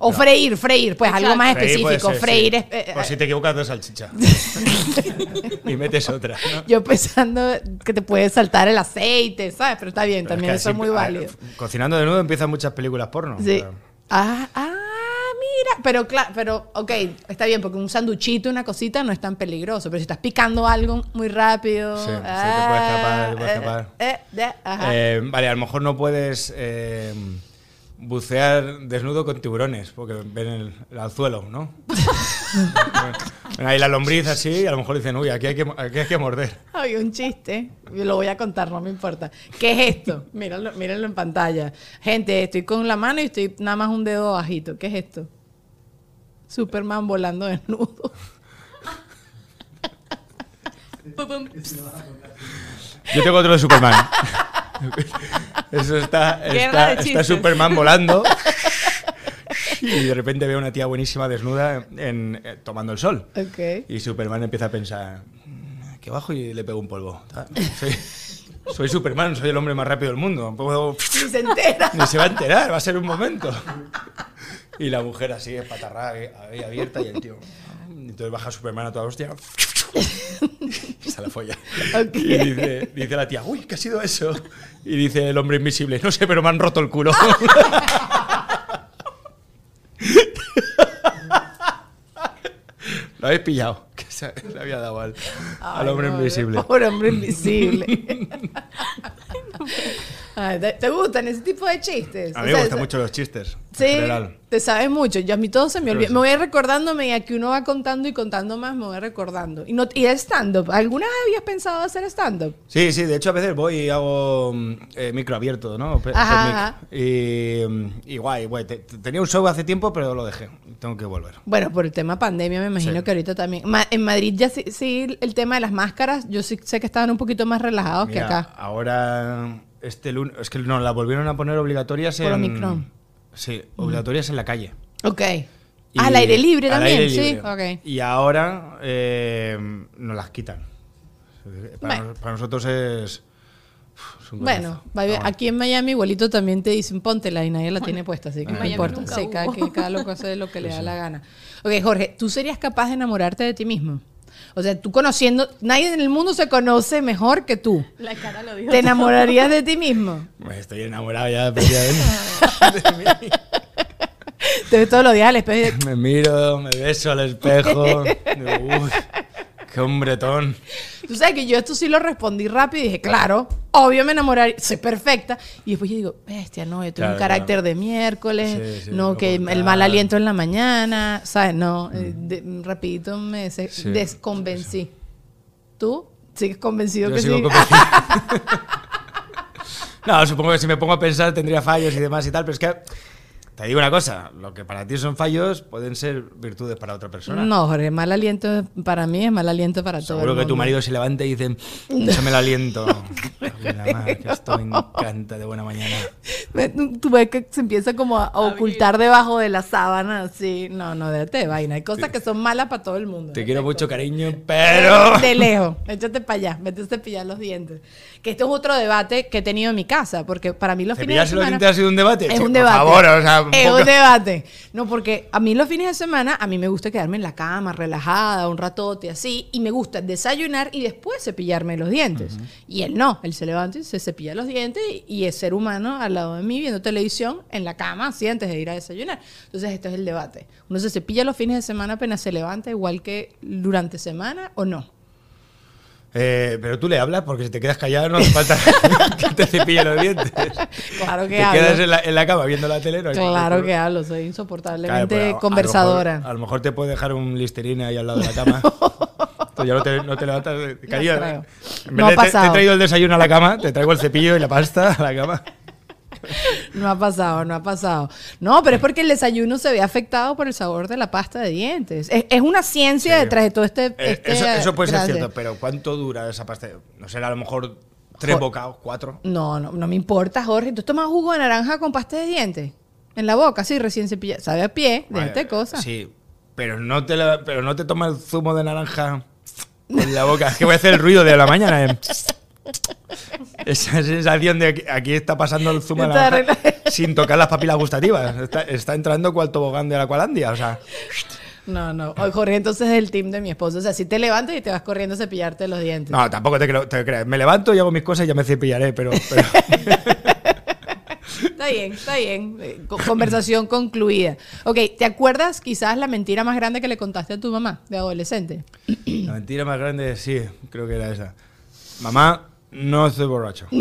O freír, freír, pues algo más Freír específico. ser, freír sí. es- eh, Por si te equivocas de salchicha. y metes otra. ¿no? Yo pensando que te puede saltar el aceite, ¿sabes? Pero está bien, Pero también que eso es muy válido. Cocinando de nuevo empiezan muchas películas porno. Sí. Ah, ah, mira. Pero claro, pero ok, está bien, porque un sanduchito, una cosita no es tan peligroso. Pero si estás picando algo muy rápido. Sí, sí, te puede ah, escapar, te puede eh, escapar. eh, eh, ajá. Eh, vale, a lo mejor no puedes eh, bucear desnudo con tiburones, porque ven el, el anzuelo, ¿no? ven ahí la lombriz así y a lo mejor dicen, uy, aquí hay que, aquí hay que morder. Había un chiste, yo lo voy a contar, no me importa. ¿Qué es esto? Mírenlo, mírenlo en pantalla. Gente, estoy con la mano y estoy nada más un dedo bajito. ¿Qué es esto? Superman volando desnudo. Yo tengo otro de Superman. Eso está, está. Superman volando y de repente ve a una tía buenísima desnuda en, eh, tomando el sol. Ok. Y Superman empieza a pensar, "Mm, que bajo y le pego un polvo. Soy, soy Superman, soy el hombre más rápido del mundo. Puedo- Ni se entera. Ni se va a enterar, va a ser un momento. Y la mujer así, espatarrada, abierta, y el tío. Entonces baja Superman a toda hostia. Y se la folla. Y dice, dice la tía, uy, ¿qué ha sido eso? Y dice el hombre invisible, no sé, pero me han roto el culo. Lo habéis pillado, que se le había dado al, al Ay, hombre no, invisible. Pobre hombre invisible. Ay, ¿te, te gustan ese tipo de chistes? A O mí sea, me gustan mucho los chistes. Sí, general. te sabes mucho. Yo a mí todo se me olvida. Me voy recordándome y aquí uno va contando y contando más, me voy recordando. Y, no, y stand-up. ¿Alguna vez habías pensado hacer stand-up? Sí, sí, de hecho a veces voy y hago mm, eh, micro abierto, ¿no? Pe- Ajá. Y, mm, y guay, guay. Te- te- tenía un show hace tiempo, pero lo dejé. Tengo que volver. Bueno, por el tema pandemia me imagino Sí. que ahorita también. Ma- en Madrid ya sí, sí, el tema de las máscaras, yo sí sé que estaban un poquito más relajados que acá. Ahora, este lunes, es que nos la volvieron a poner obligatorias Por en... Omicron. Sí, obligatorias en la calle. Ok. Y- Ah, al aire libre al también, aire sí. libre. Ok. Y ahora eh, nos las quitan. Para, Bueno. nos- para nosotros es... es un Bueno, aquí en Miami igualito también te dicen póntela y nadie la tiene puesta, así que no Miami importa. Sí, cada, que- cada loco hace lo que le da la gana. Ok, Jorge, ¿tú serías capaz de enamorarte de ti mismo? O sea, tú conociendo, nadie en el mundo se conoce mejor que tú. La cara lo dijo. ¿Te enamorarías de ti mismo? Me Estoy enamorado ya, de mí. Te ves todos los días al espejo Me miro, me beso al espejo. digo, "Uy, qué hombretón. Tú sabes que yo esto sí lo respondí rápido y dije, claro, obvio me enamoraría, soy perfecta. Y después yo digo, bestia, no, yo tengo un carácter claro. de miércoles, Sí, sí, no, que el mal aliento en la mañana, ¿sabes? No, eh, de- rapidito me Sí, desconvencí. ¿Tú? ¿Sigues convencido Yo que sigo sí? convencido. no, supongo que si me pongo a pensar tendría fallos y demás y tal, pero es que te digo una cosa, lo que para ti son fallos pueden ser virtudes para otra persona. No, Jorge, mal aliento para mí es mal aliento para todo el Seguro que tu marido se levanta y dice, échame el aliento. Madre, que esto me encanta de buena mañana. Tú ves que se empieza como a, a ocultar debajo de la sábana, así. No, no, déjate de vaina. Hay cosas que son malas para todo el mundo. Te quiero mucho, cariño, pero... De lejos. Échate para allá. Vete a cepillar los dientes. Que esto es otro debate que he tenido en mi casa, porque para mí los fines de ¿Cepillarse los semana... dientes ha sido un debate? Es un por debate. favor, o sea, es un debate. No, porque a mí los fines de semana, a mí me gusta quedarme en la cama, relajada, un ratote así, y me gusta desayunar y después cepillarme los dientes. Y él no, él se levanta y se cepilla los dientes y, y es ser humano al lado de mí viendo televisión en la cama, así antes de ir a desayunar. Entonces, esto es el debate. Uno se cepilla los fines de semana apenas se levanta, igual que durante semana o no. Eh, pero tú le hablas porque si te quedas callado no hace falta que te cepille los dientes. Claro que te hablo. quedas en la, en la cama viendo la tele. No Claro que hablo, soy Claro, insoportablemente pero a- a lo conversadora. mejor- A lo, mejor te puede dejar un listerine ahí al lado de la cama. Tú ya no te, no te levantas. de- Cariño, en No vez de te- te, he traído el desayuno a la cama, te traigo el cepillo y la pasta a la cama. No ha pasado, no ha pasado. No, pero es porque el desayuno se ve afectado por el sabor de la pasta de dientes. Es, es una ciencia Sí. detrás de todo este... Eh, este, eso, eso puede ser cierto, pero ¿cuánto dura esa pasta? No sé, a lo mejor tres bocados, cuatro. No, no, no me importa, Jorge. ¿Tú tomas jugo de naranja con pasta de dientes? En la boca, así, recién cepillado. Sabe a pie, déjate Vale, cosas. Sí, pero no te la- pero no te toma el zumo de naranja en la boca. Es que voy a hacer el ruido de la mañana. Esa sensación de que aquí está pasando el zumo sin tocar las papilas gustativas. Está, está entrando cual tobogán de la Cualandia. O sea, No, no. Hoy Jorge entonces es el team de mi esposo. O sea, si te levantas y te vas corriendo a cepillarte los dientes. no, tampoco te, creo, te creas. Me levanto y hago mis cosas y ya me cepillaré, pero, pero Está bien, está bien. Co- Conversación concluida. Ok, ¿te acuerdas quizás la mentira más grande que le contaste a tu mamá de adolescente? la mentira más grande, sí, creo que era esa. Mamá, no estoy borracho.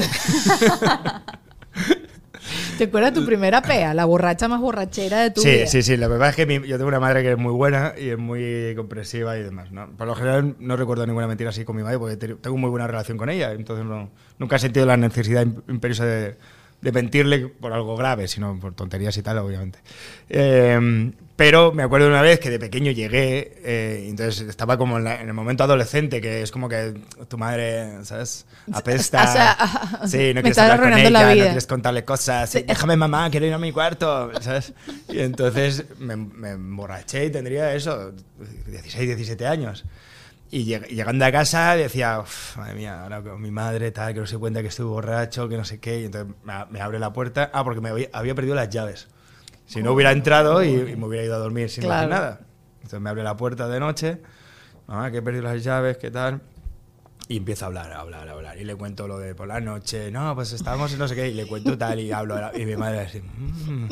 ¿Te acuerdas de tu primera pea? La borracha más borrachera de tu Sí, vida. sí, sí. La verdad es que mi- yo tengo una madre que es muy buena y es muy comprensiva y demás. ¿no? Por lo general no recuerdo ninguna mentira así con mi madre porque te- tengo muy buena relación con ella. Entonces no, nunca he sentido la necesidad imp- imperiosa de, de mentirle por algo grave, sino por tonterías y tal, obviamente. Eh, pero me acuerdo de una vez que de pequeño llegué, eh, entonces estaba como en, la- en el momento adolescente, que es como que tu madre, ¿sabes? Apesta. O sea, sí, no quieres hablar con ella, no quieres contarle cosas. sí, Déjame, mamá, quiero ir a mi cuarto, ¿sabes? Y entonces me, me emborraché y tendría eso, 16, 17 años. Y lleg- llegando a casa decía, "Uf, madre mía, ahora con mi madre, tal, que no se cuenta que estoy borracho, que no sé qué. Y entonces me abre la puerta. Ah, porque me había, había perdido las llaves. Si no hubiera entrado y, y me hubiera ido a dormir sin Claro. nada. Entonces me abre la puerta de noche, mamá, que he perdido las llaves, ¿qué tal? Y empieza a hablar, a hablar, a hablar. Y le cuento lo de por la noche. No, pues estábamos en no sé qué. Y le cuento tal y hablo. Y mi madre así, "Mm",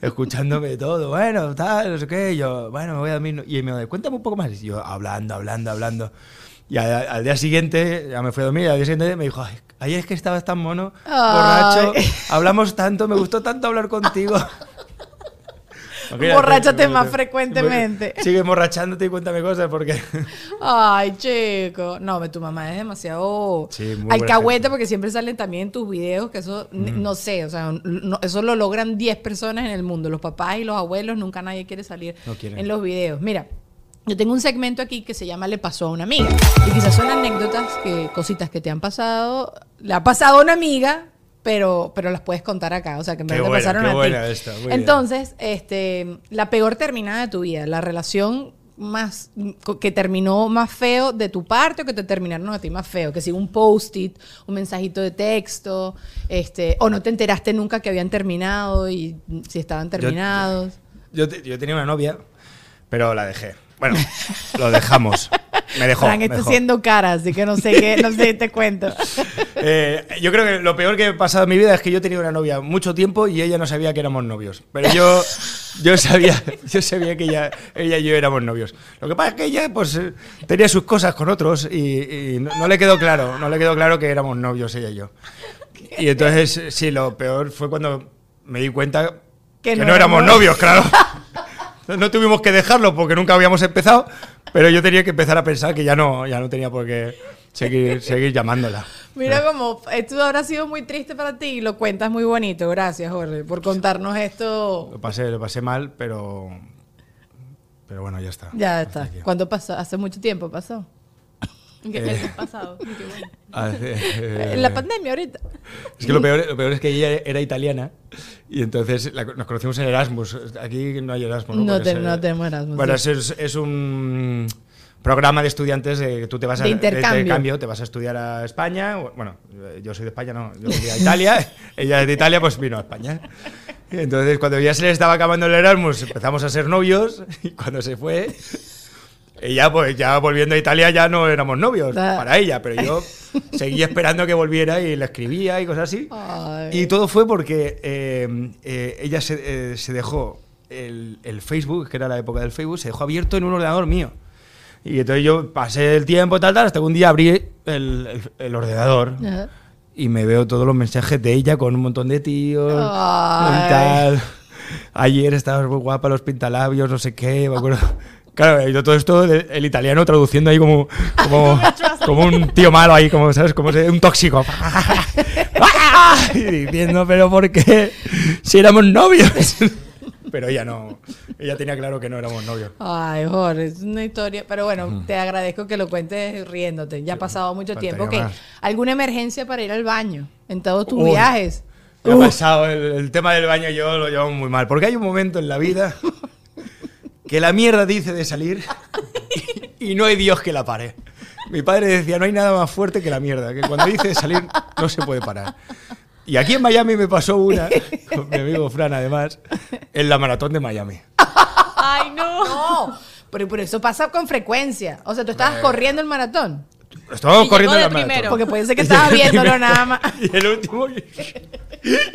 escuchándome todo. Bueno, tal, no sé qué. Y yo, bueno, me voy a dormir. Y me dice, cuéntame un poco más. Y yo, hablando, hablando, hablando. Y al, al día siguiente, ya me fui a dormir. Y al día siguiente me dijo, ay, ahí es que estabas tan mono, borracho. Ay. Hablamos tanto, me gustó tanto hablar contigo. Borráchate más frecuentemente. Sigue emborrachándote y cuéntame cosas porque... Ay, chico. No, tu mamá es demasiado Sí, alcahueta porque siempre salen también tus videos que eso, n- no sé, o sea, no- eso lo logran 10 personas en el mundo. Los papás y los abuelos, nunca nadie quiere salir No en los videos. Mira, yo tengo un segmento aquí que se llama Le pasó a una amiga. Y quizás son anécdotas, que, cositas que te han pasado. Le ha pasado a una amiga, pero, pero las puedes contar acá. O sea, que te buena, pasaron qué a ti. buena esta, muy bien. Entonces, este, la peor terminada de tu vida, la relación más que terminó más feo de tu parte o que te terminaron a ti más feo, que si un post-it, un mensajito de texto, este, o no te enteraste nunca que habían terminado y si estaban terminados. Yo, te- yo tenía una novia, pero la dejé. Bueno, lo dejamos. me dejó. Frank está haciendo cara, así que no sé qué, no sé, te cuento. Eh, yo creo que lo peor que he pasado en mi vida es que yo tenía una novia mucho tiempo y ella no sabía que éramos novios. Pero yo, yo sabía, yo sabía que ella, ella y yo éramos novios. Lo que pasa es que ella pues eh, tenía sus cosas con otros y, y no, no le quedó claro, no le quedó claro que éramos novios ella y yo. Y entonces sí, lo peor fue cuando me di cuenta Que que, no no, éramos- novios, claro. No tuvimos que dejarlo porque nunca habíamos empezado, pero yo tenía que empezar a pensar que ya no, ya no tenía por qué seguir, seguir llamándola. Mira como esto habrá sido muy triste para ti y lo cuentas muy bonito. Gracias, Jorge, por contarnos esto. Lo pasé, lo pasé mal, pero. Pero bueno, ya está. Ya está. aquí. ¿Cuándo pasó? Hace mucho tiempo pasó. Que Eh. el pasado. Qué bueno. Hace- En la pandemia ahorita. Es que lo peor, lo peor es que ella era italiana y entonces la- nos conocimos en Erasmus. Aquí no hay Erasmus. No Porque te- es, no eh, tenemos Erasmus, Bueno, sí. es, es un programa de estudiantes de que tú te vas a, De intercambio. te vas a estudiar a España. o- Bueno, yo soy de España, no, yo soy de Italia. ella es de Italia, pues vino a España. Entonces, cuando ya se le estaba acabando el Erasmus, empezamos a ser novios y cuando se fue. Ella, pues ya volviendo a Italia, ya no éramos novios Ah. para ella, pero yo seguía esperando que volviera y le escribía y cosas así. Ay. Y todo fue porque eh, eh, ella se, eh, se dejó el, el Facebook, que era la época del Facebook, se dejó abierto en un ordenador mío. Y entonces yo pasé el tiempo, tal, tal, hasta que un día abrí el, el- el ordenador Ajá. y me veo todos los mensajes de ella con un montón de tíos Ay. y tal. Ayer estabas muy guapa, los pintalabios, no sé qué, me acuerdo. Claro, y yo todo esto, el, el italiano traduciendo ahí como, como, como un tío malo ahí, como, ¿sabes? Como un tóxico. y diciendo, pero ¿por qué? Si éramos novios. Pero ella no, ella tenía claro que no éramos novios. Ay, Jorge, es una historia. Pero bueno, te agradezco que lo cuentes riéndote. Ya ha pasado mucho faltaría tiempo. Más. ¿Alguna emergencia para ir al baño en todos tus Uy. viajes? Me ha pasado, el, el tema del baño yo lo llevo muy mal. Porque hay un momento en la vida que la mierda dice de salir y, y no hay Dios que la pare. Mi padre decía, no hay nada más fuerte que la mierda, que cuando dice de salir no se puede parar. Y aquí en Miami me pasó una, con mi amigo Fran además, en la maratón de Miami. Ay, no. No, pero por eso pasa con frecuencia. O sea, tú estabas Eh. corriendo el maratón. Estábamos Y corriendo la maratón. Porque puede ser que estabas viéndolo primero. nada más. Y el último.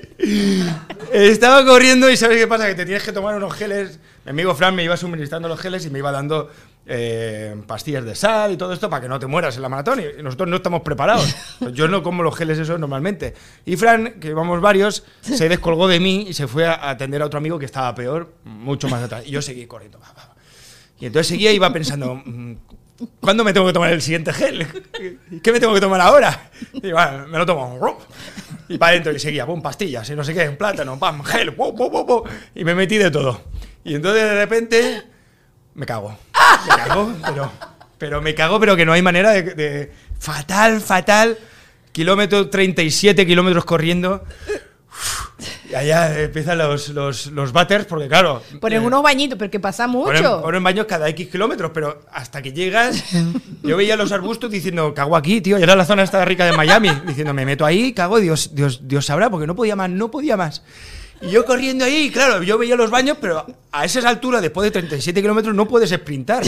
Estaba corriendo y ¿sabes qué pasa? Que te tienes que tomar unos geles. Mi amigo Fran me iba suministrando los geles y me iba dando eh, pastillas de sal y todo esto para que no te mueras en la maratón. Y nosotros no estamos preparados. Yo no como los geles esos normalmente. Y Fran, que íbamos varios, se descolgó de mí y se fue a atender a otro amigo que estaba peor, mucho más atrás. Y yo seguí corriendo. Y entonces seguía y iba pensando, mm, ¿cuándo me tengo que tomar el siguiente gel? ¿Qué me tengo que tomar ahora? Y bueno, me lo tomo. Y para adentro y seguía, pum, pastillas y no sé qué, un plátano, pam, gel, pum, pum, pum, pum. Y me metí de todo. Y entonces de repente me cago. Me cago, pero, pero me cago, pero que no hay manera de... de- fatal, fatal. Kilómetro 37 kilómetros corriendo. Y allá empiezan los, los, los batters, porque claro... Ponen eh, unos bañitos, pero que pasa mucho. ponen baños cada X kilómetros, pero hasta que llegas, yo veía los arbustos diciendo, cago aquí, tío, y era la zona esta rica de Miami, diciendo, me meto ahí, cago, Dios, Dios, Dios sabrá, porque no podía más, no podía más. Y yo corriendo ahí, y claro, yo veía los baños, pero a esas alturas, después de 37 kilómetros, no puedes sprintar.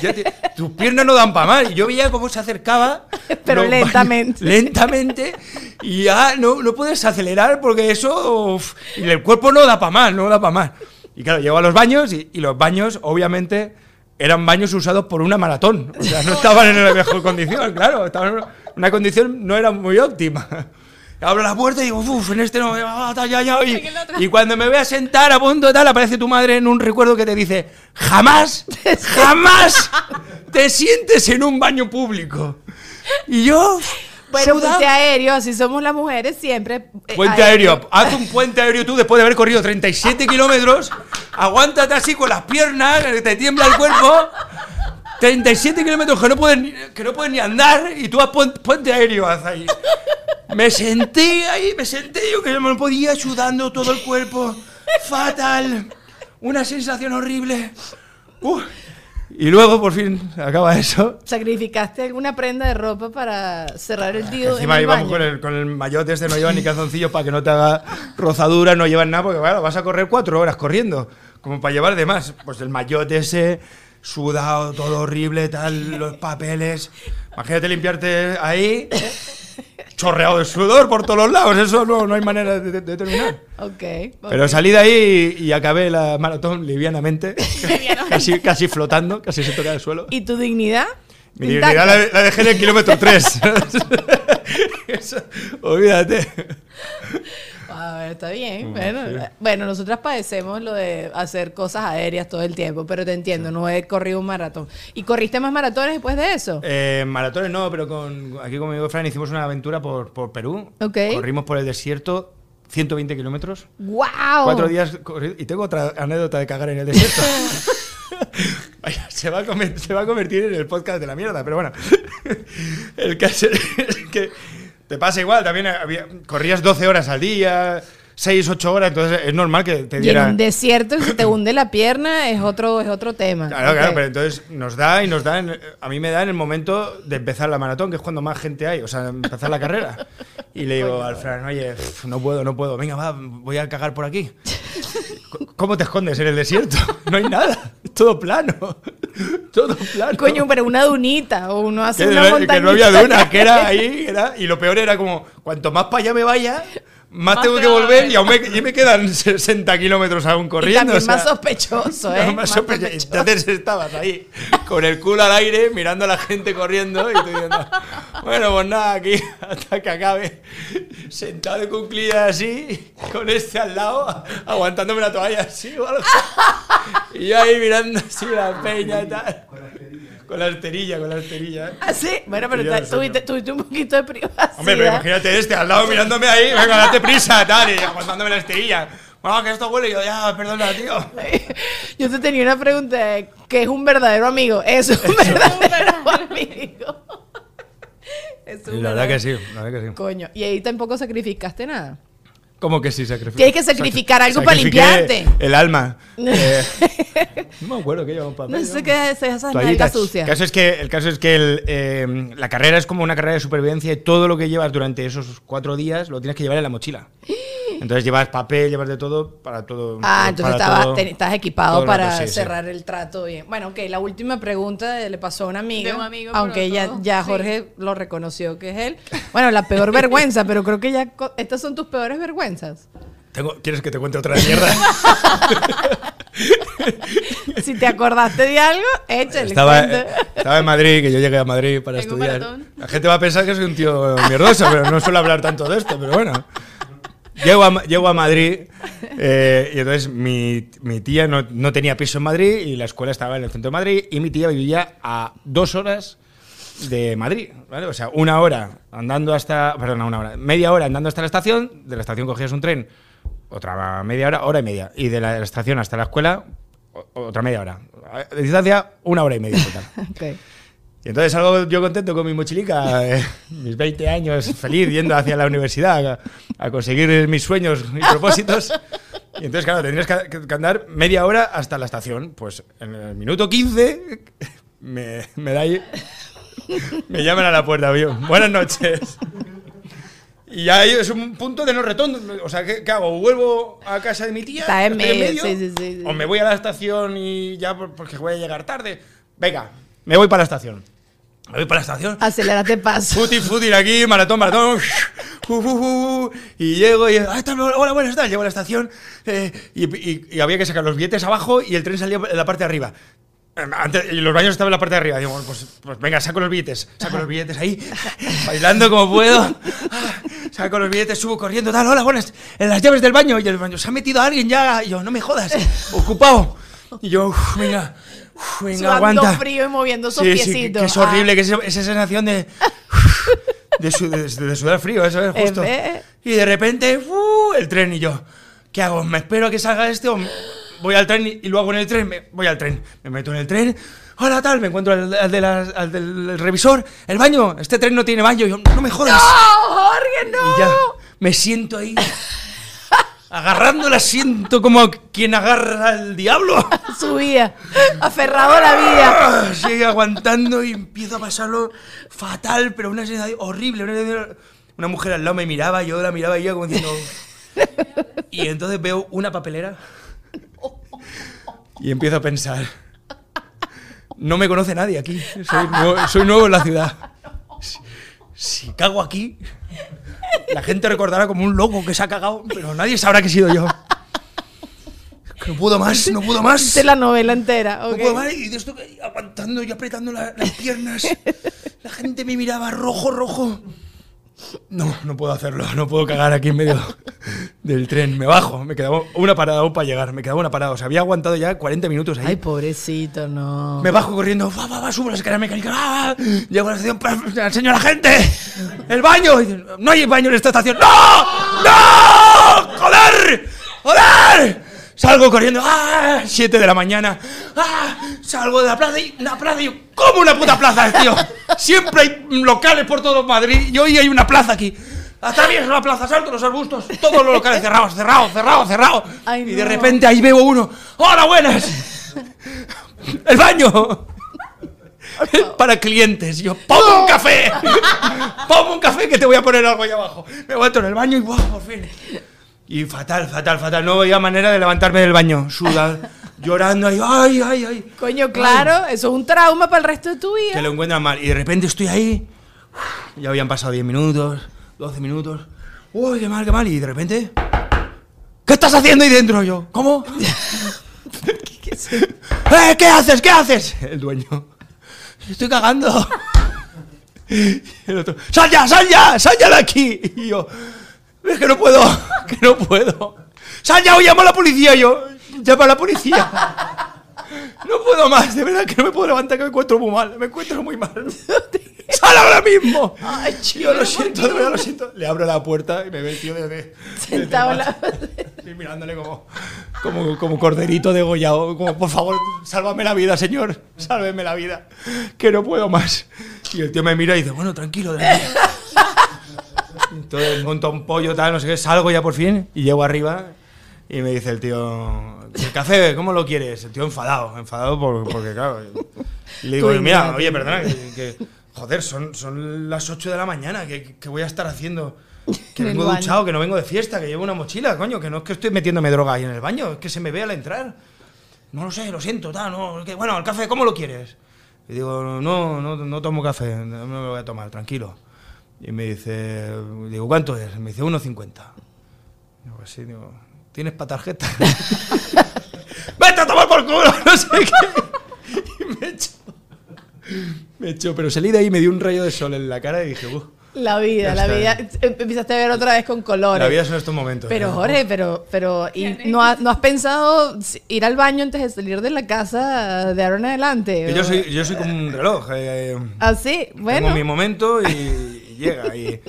Te- tus piernas no dan para más. Y yo veía cómo se acercaba. Pero lentamente. baños- lentamente. Y ya no, no puedes acelerar porque eso. uf, y el cuerpo no da para más, no da para más. Y claro, llego a los baños y, y los baños, obviamente, eran baños usados por una maratón. O sea, no estaban en la mejor condición, claro. Estaban en una condición no era muy óptima. Abro la puerta y digo, uff, en este no, ta, ya, ya", y, y cuando me voy a sentar a punto tal, aparece tu madre en un recuerdo que te dice, jamás, jamás te sientes en un baño público. Y yo, Bueno, puente aéreo, así somos las mujeres siempre. eh, Puente aéreo. Haz un puente aéreo tú después de haber corrido 37 kilómetros. Aguántate así con las piernas, que te tiembla el cuerpo. 37 kilómetros que no puedes ni, que no ni andar y tú haz puen- puente aéreo haz ahí. Me senté ahí, me senté yo que no me podía sudando todo el cuerpo. Fatal. Una sensación horrible. Uf. Y luego por fin acaba eso. ¿Sacrificaste alguna prenda de ropa para cerrar el tío Encima en el íbamos baño? con el, con el maillot este, no llevan ni calzoncillos para que no te haga rozadura, no llevan nada, porque claro, vas a correr cuatro horas corriendo, como para llevar de más. Pues el maillot ese, sudado, todo horrible, tal, los papeles. Imagínate limpiarte ahí, chorreado de sudor por todos los lados. Eso no, no hay manera de, de- de terminar. Ok. Pero salí de ahí y, y acabé la maratón livianamente, casi, casi flotando, casi se toca el suelo. ¿Y tu dignidad? Mi dignidad la, la dejé en el kilómetro 3. olvídate. A ver, está bien. Bueno, bueno, nosotras padecemos lo de hacer cosas aéreas todo el tiempo, pero te entiendo, no he corrido un maratón. ¿Y corriste más maratones después de eso? Eh, maratones no, pero con, aquí con mi amigo Fran hicimos una aventura por, por Perú. Ok. Corrimos por el desierto 120 kilómetros. ¡Wow! Cuatro días y tengo otra anécdota de cagar en el desierto. Vaya, se, va a conver- se va a convertir en el podcast de la mierda, pero bueno. El caso es que te pasa igual, también había- corrías 12 horas al día, 6, 8 horas, entonces es normal que te Y en diera... un desierto, si te hunde la pierna, es otro, es otro tema. Claro, claro, pero entonces nos da y nos da, en- a mí me da en el momento de empezar la maratón, que es cuando más gente hay, o sea, empezar la carrera. Y le digo al Fran, oye, no puedo, no puedo, venga, va, voy a cagar por aquí. ¿Cómo te escondes en el desierto? No hay nada, es todo plano, todo plano. Coño, pero una dunita o uno hace una montaña. que no había duna, que era ahí, era, y lo peor era como, cuanto más para allá me vaya, más, Más tengo te que volver y aún me, y me quedan 60 kilómetros aún Y corriendo. también o sea, más sospechoso, ¿eh? no, más Más sospechoso. Entonces estabas ahí con el culo al aire mirando a la gente corriendo y tú diciendo, bueno, pues nada, aquí hasta que acabe sentado de cuclillas así, con este al lado, aguantándome la toalla así o algo. Y yo ahí mirando así la peña y tal. Con la esterilla, con la esterilla. ¿eh? ¿Ah, sí? Bueno, pero tuviste, tuviste un poquito de privacidad. Hombre, pero imagínate este al lado mirándome ahí, venga, date prisa, tal, y aguantándome la esterilla. Bueno, que esto huele, y yo, ya, perdona, tío. Yo te tenía una pregunta de ¿qué es un verdadero amigo? Es un verdadero amigo. Es un la verdad que verdadero- sí, la verdad que sí. Coño, y ahí tampoco sacrificaste nada. ¿Cómo que sí sacrificar? Tienes que sacrificar algo para limpiarte. El alma. Eh, no me acuerdo que llevaba. No sé qué es esas nalgas sucias. El caso es que, el caso es que el, eh, la carrera es como una carrera de supervivencia y todo lo que llevas durante esos cuatro días lo tienes que llevar en la mochila. Entonces llevas papel, llevas de todo para todo. Ah, entonces para estaba, todo- te- estás equipado el rato, para sí, sí. cerrar el trato bien. Bueno, ok, la última pregunta le pasó a una amiga. De un amigo, aunque ya, todo, ya sí. Jorge lo reconoció que es él. Bueno, la peor vergüenza, pero creo que ya. Estas son tus peores vergüenzas. Tengo- ¿Quieres que te cuente otra mierda? Si te acordaste de algo, échale. estaba, estaba en Madrid, que yo llegué a Madrid para estudiar. maratón. La gente va a pensar que soy un tío mierdoso, pero no suelo hablar tanto de esto, pero bueno. Llego a, llego a Madrid eh, y entonces mi, mi tía no, no tenía piso en Madrid y la escuela estaba en el centro de Madrid y mi tía vivía a dos horas de Madrid, ¿vale? O sea, una hora andando hasta, perdón, una hora, media hora andando hasta la estación, de la estación cogías un tren, otra media hora, hora y media, y de la estación hasta la escuela, otra media hora. De distancia, una hora y media total. Ok. Y entonces salgo yo contento con mi mochilica, eh, mis 20 años, feliz, yendo hacia la universidad a, a conseguir mis sueños y propósitos. Y entonces, claro, tendrías que, andar media hora hasta la estación. Pues en el minuto 15 me, me da ahí- me llaman a la puerta. yo, Buenas noches. Y ya ahí es un punto de no retorno. O sea, ¿qué, qué hago? ¿Vuelvo a casa de mi tía? Está en ¿Estoy medio, sí, sí, sí, sí. ¿O me voy a la estación y ya por- porque voy a llegar tarde? Venga, me voy para la estación. Me voy para la estación. Acelérate paso. Footing, footing aquí, maratón, maratón. Uh, uh, uh, y llego y. Ah, está, hola, buenas tardes. Llego a la estación eh, y, y- y había que sacar los billetes abajo y el tren salía en la parte de arriba. Eh, Antes, y los baños estaban en la parte de arriba. Digo, pues, pues venga, saco los billetes. Saco los billetes ahí, bailando como puedo. Ah, Saco los billetes, subo corriendo, tal, hola, buenas. En las llaves del baño. Y el baño, se ha metido alguien ya. Y yo, no me jodas, ocupado. Y yo, "Uf, venga, uf, venga, Sudando aguanta. frío y moviendo esos Sí, sí, que- piecitos. que es Ah. horrible, que es esa sensación de. De, su- de- de sudar frío, eso es justo. Y de repente, ¡uh! el tren y yo. ¿Qué hago? ¿Me espero a que salga este o voy al tren y, lo hago en el tren? Me- voy al tren. Me meto en el tren. Hola, tal. Me encuentro al, al de las- al del revisor. El baño. Este tren no tiene baño. Yo, no me jodas. ¡No, Jorge, no! Y ya me siento ahí. Agarrando el asiento como quien agarra al diablo. Su vida. Aferrado a la vida. Sigue aguantando y empiezo a pasarlo fatal, pero una sensación horrible. Una, sensación- una mujer al lado me miraba, yo la miraba y yo como diciendo. Y entonces veo una papelera y empiezo a pensar. No me conoce nadie aquí. Soy nuevo, soy nuevo en la ciudad. Si, si cago aquí, la gente recordará como un loco que se ha cagado, pero nadie sabrá que he sido yo. No puedo más, no puedo más. De la novela entera. No ok. puedo más. Y de esto aguantando y apretando la- las piernas. La gente me miraba rojo, rojo. No, no puedo hacerlo. No puedo cagar aquí en medio del tren. Me bajo. Me quedaba una parada aún para llegar. Me quedaba una parada. O sea, había aguantado ya 40 minutos ahí. Ay, pobrecito, no. Me bajo corriendo, va, va, va, subo la escalera mecánica, va, va. llego a la estación, enseño a la gente, el baño, no hay baño en esta estación, ¡no! ¡No! ¡Joder! ¡Joder! Salgo corriendo, ¡ah! 7 de la mañana, ¡ah! Salgo de la plaza y una plaza y yo, ¿cómo una puta plaza, tío? Siempre hay locales por todo Madrid y hoy hay una plaza aquí. Atravieso la plaza, salto los arbustos, todos los locales cerrados, cerrados, cerrados, cerrados. Ay, y de no. repente ahí veo uno, ¡hola, buenas! ¡El baño! Para clientes. Yo, ¡ponme un café! ¡Ponme un café que te voy a poner algo ahí abajo! Me meto en el baño y ¡buah, por fin! Y fatal, fatal, fatal. No había manera de levantarme del baño. Sudar, llorando ahí. ¡Ay, ay, ay! Coño, claro, eso es un trauma para el resto de tu vida. Que lo encuentran mal. Y de repente estoy ahí. Ya habían pasado 10 minutos, 12 minutos. ¡Uy, qué mal, qué mal! Y de repente. ¿Qué estás haciendo ahí dentro? Yo, ¿cómo? ¡Eh, ¿Qué haces? ¿Qué haces? El dueño. Estoy cagando. Y el otro. ¡Sal ya, sal ya! ¡Sal ya de aquí! Y yo. Es que no puedo, que no puedo. ¡Sal ya o llamo a la policía! Yo. Llama a la policía. No puedo más, de verdad que no me puedo levantar, que me encuentro muy mal, me encuentro muy mal. ¡Sal ahora mismo! Ay, Yo lo chico, siento, de verdad lo siento. Le abro la puerta y me ve el tío desde. Sentado en la- Estoy mirándole como, como, como corderito degollado. Como, por favor, sálvame la vida, señor. Sálveme la vida. Que no puedo más. Y el tío me mira y dice, bueno, tranquilo, tranquilo. Entonces monto un pollo, tal, no sé qué. Salgo ya por fin y llego arriba. Y me dice el tío, ¿el café cómo lo quieres? El tío enfadado, enfadado por- porque, claro. Y le digo, mira, oye, perdona, que, que- joder, son, son las 8 de la mañana, ¿qué, qué voy a estar haciendo? Que vengo duchado, que no vengo de fiesta, que llevo una mochila, coño, que no es que estoy metiéndome droga ahí en el baño, es que se me ve al entrar. No lo sé, lo siento, tal, no, que, bueno, el café, ¿cómo lo quieres? Y digo, no, no, no tomo café, no me lo voy a tomar, tranquilo. Y me dice, digo, ¿cuánto es? Me dice, 1,50. Digo, pues sí, digo, ¿tienes para tarjeta? ¡Vete a tomar por culo! No sé qué. Y me echó. Me echó, pero salí de ahí y me dio un rayo de sol en la cara y dije, "Uh, La vida, la vida. Em- Empezaste a ver otra vez con colores. la vida son estos momentos. Pero ¿no? Jorge, pero, pero ¿y no, ha- no has pensado ir al baño antes de salir de la casa de ahora en adelante? Que yo soy, yo soy como un reloj. eh, Así, bueno. Tengo mi momento y, y llega. Y,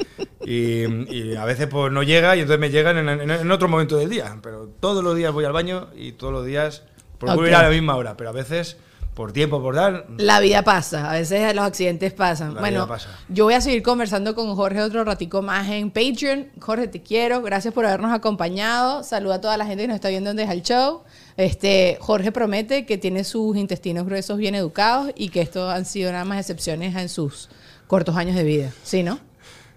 y- y a veces pues no llega y entonces me llegan en, en- en otro momento del día. Pero todos los días voy al baño y todos los días procuro Ok. ir a la misma hora. Pero a veces, por tiempo, por dar... La vida pasa, a veces los accidentes pasan. La bueno, vida pasa. yo voy a seguir conversando con Jorge otro ratico más en Patreon. Jorge, te quiero, gracias por habernos acompañado. Saluda a toda la gente que nos está viendo desde el show. Este, Jorge promete que tiene sus intestinos gruesos bien educados y que esto han sido nada más excepciones en sus cortos años de vida. ¿Sí, no?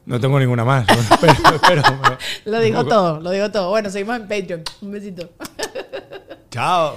No tengo ninguna más. pero, pero- pero- Lo digo todo, lo digo todo. Bueno, seguimos en Patreon. Un besito. Chao.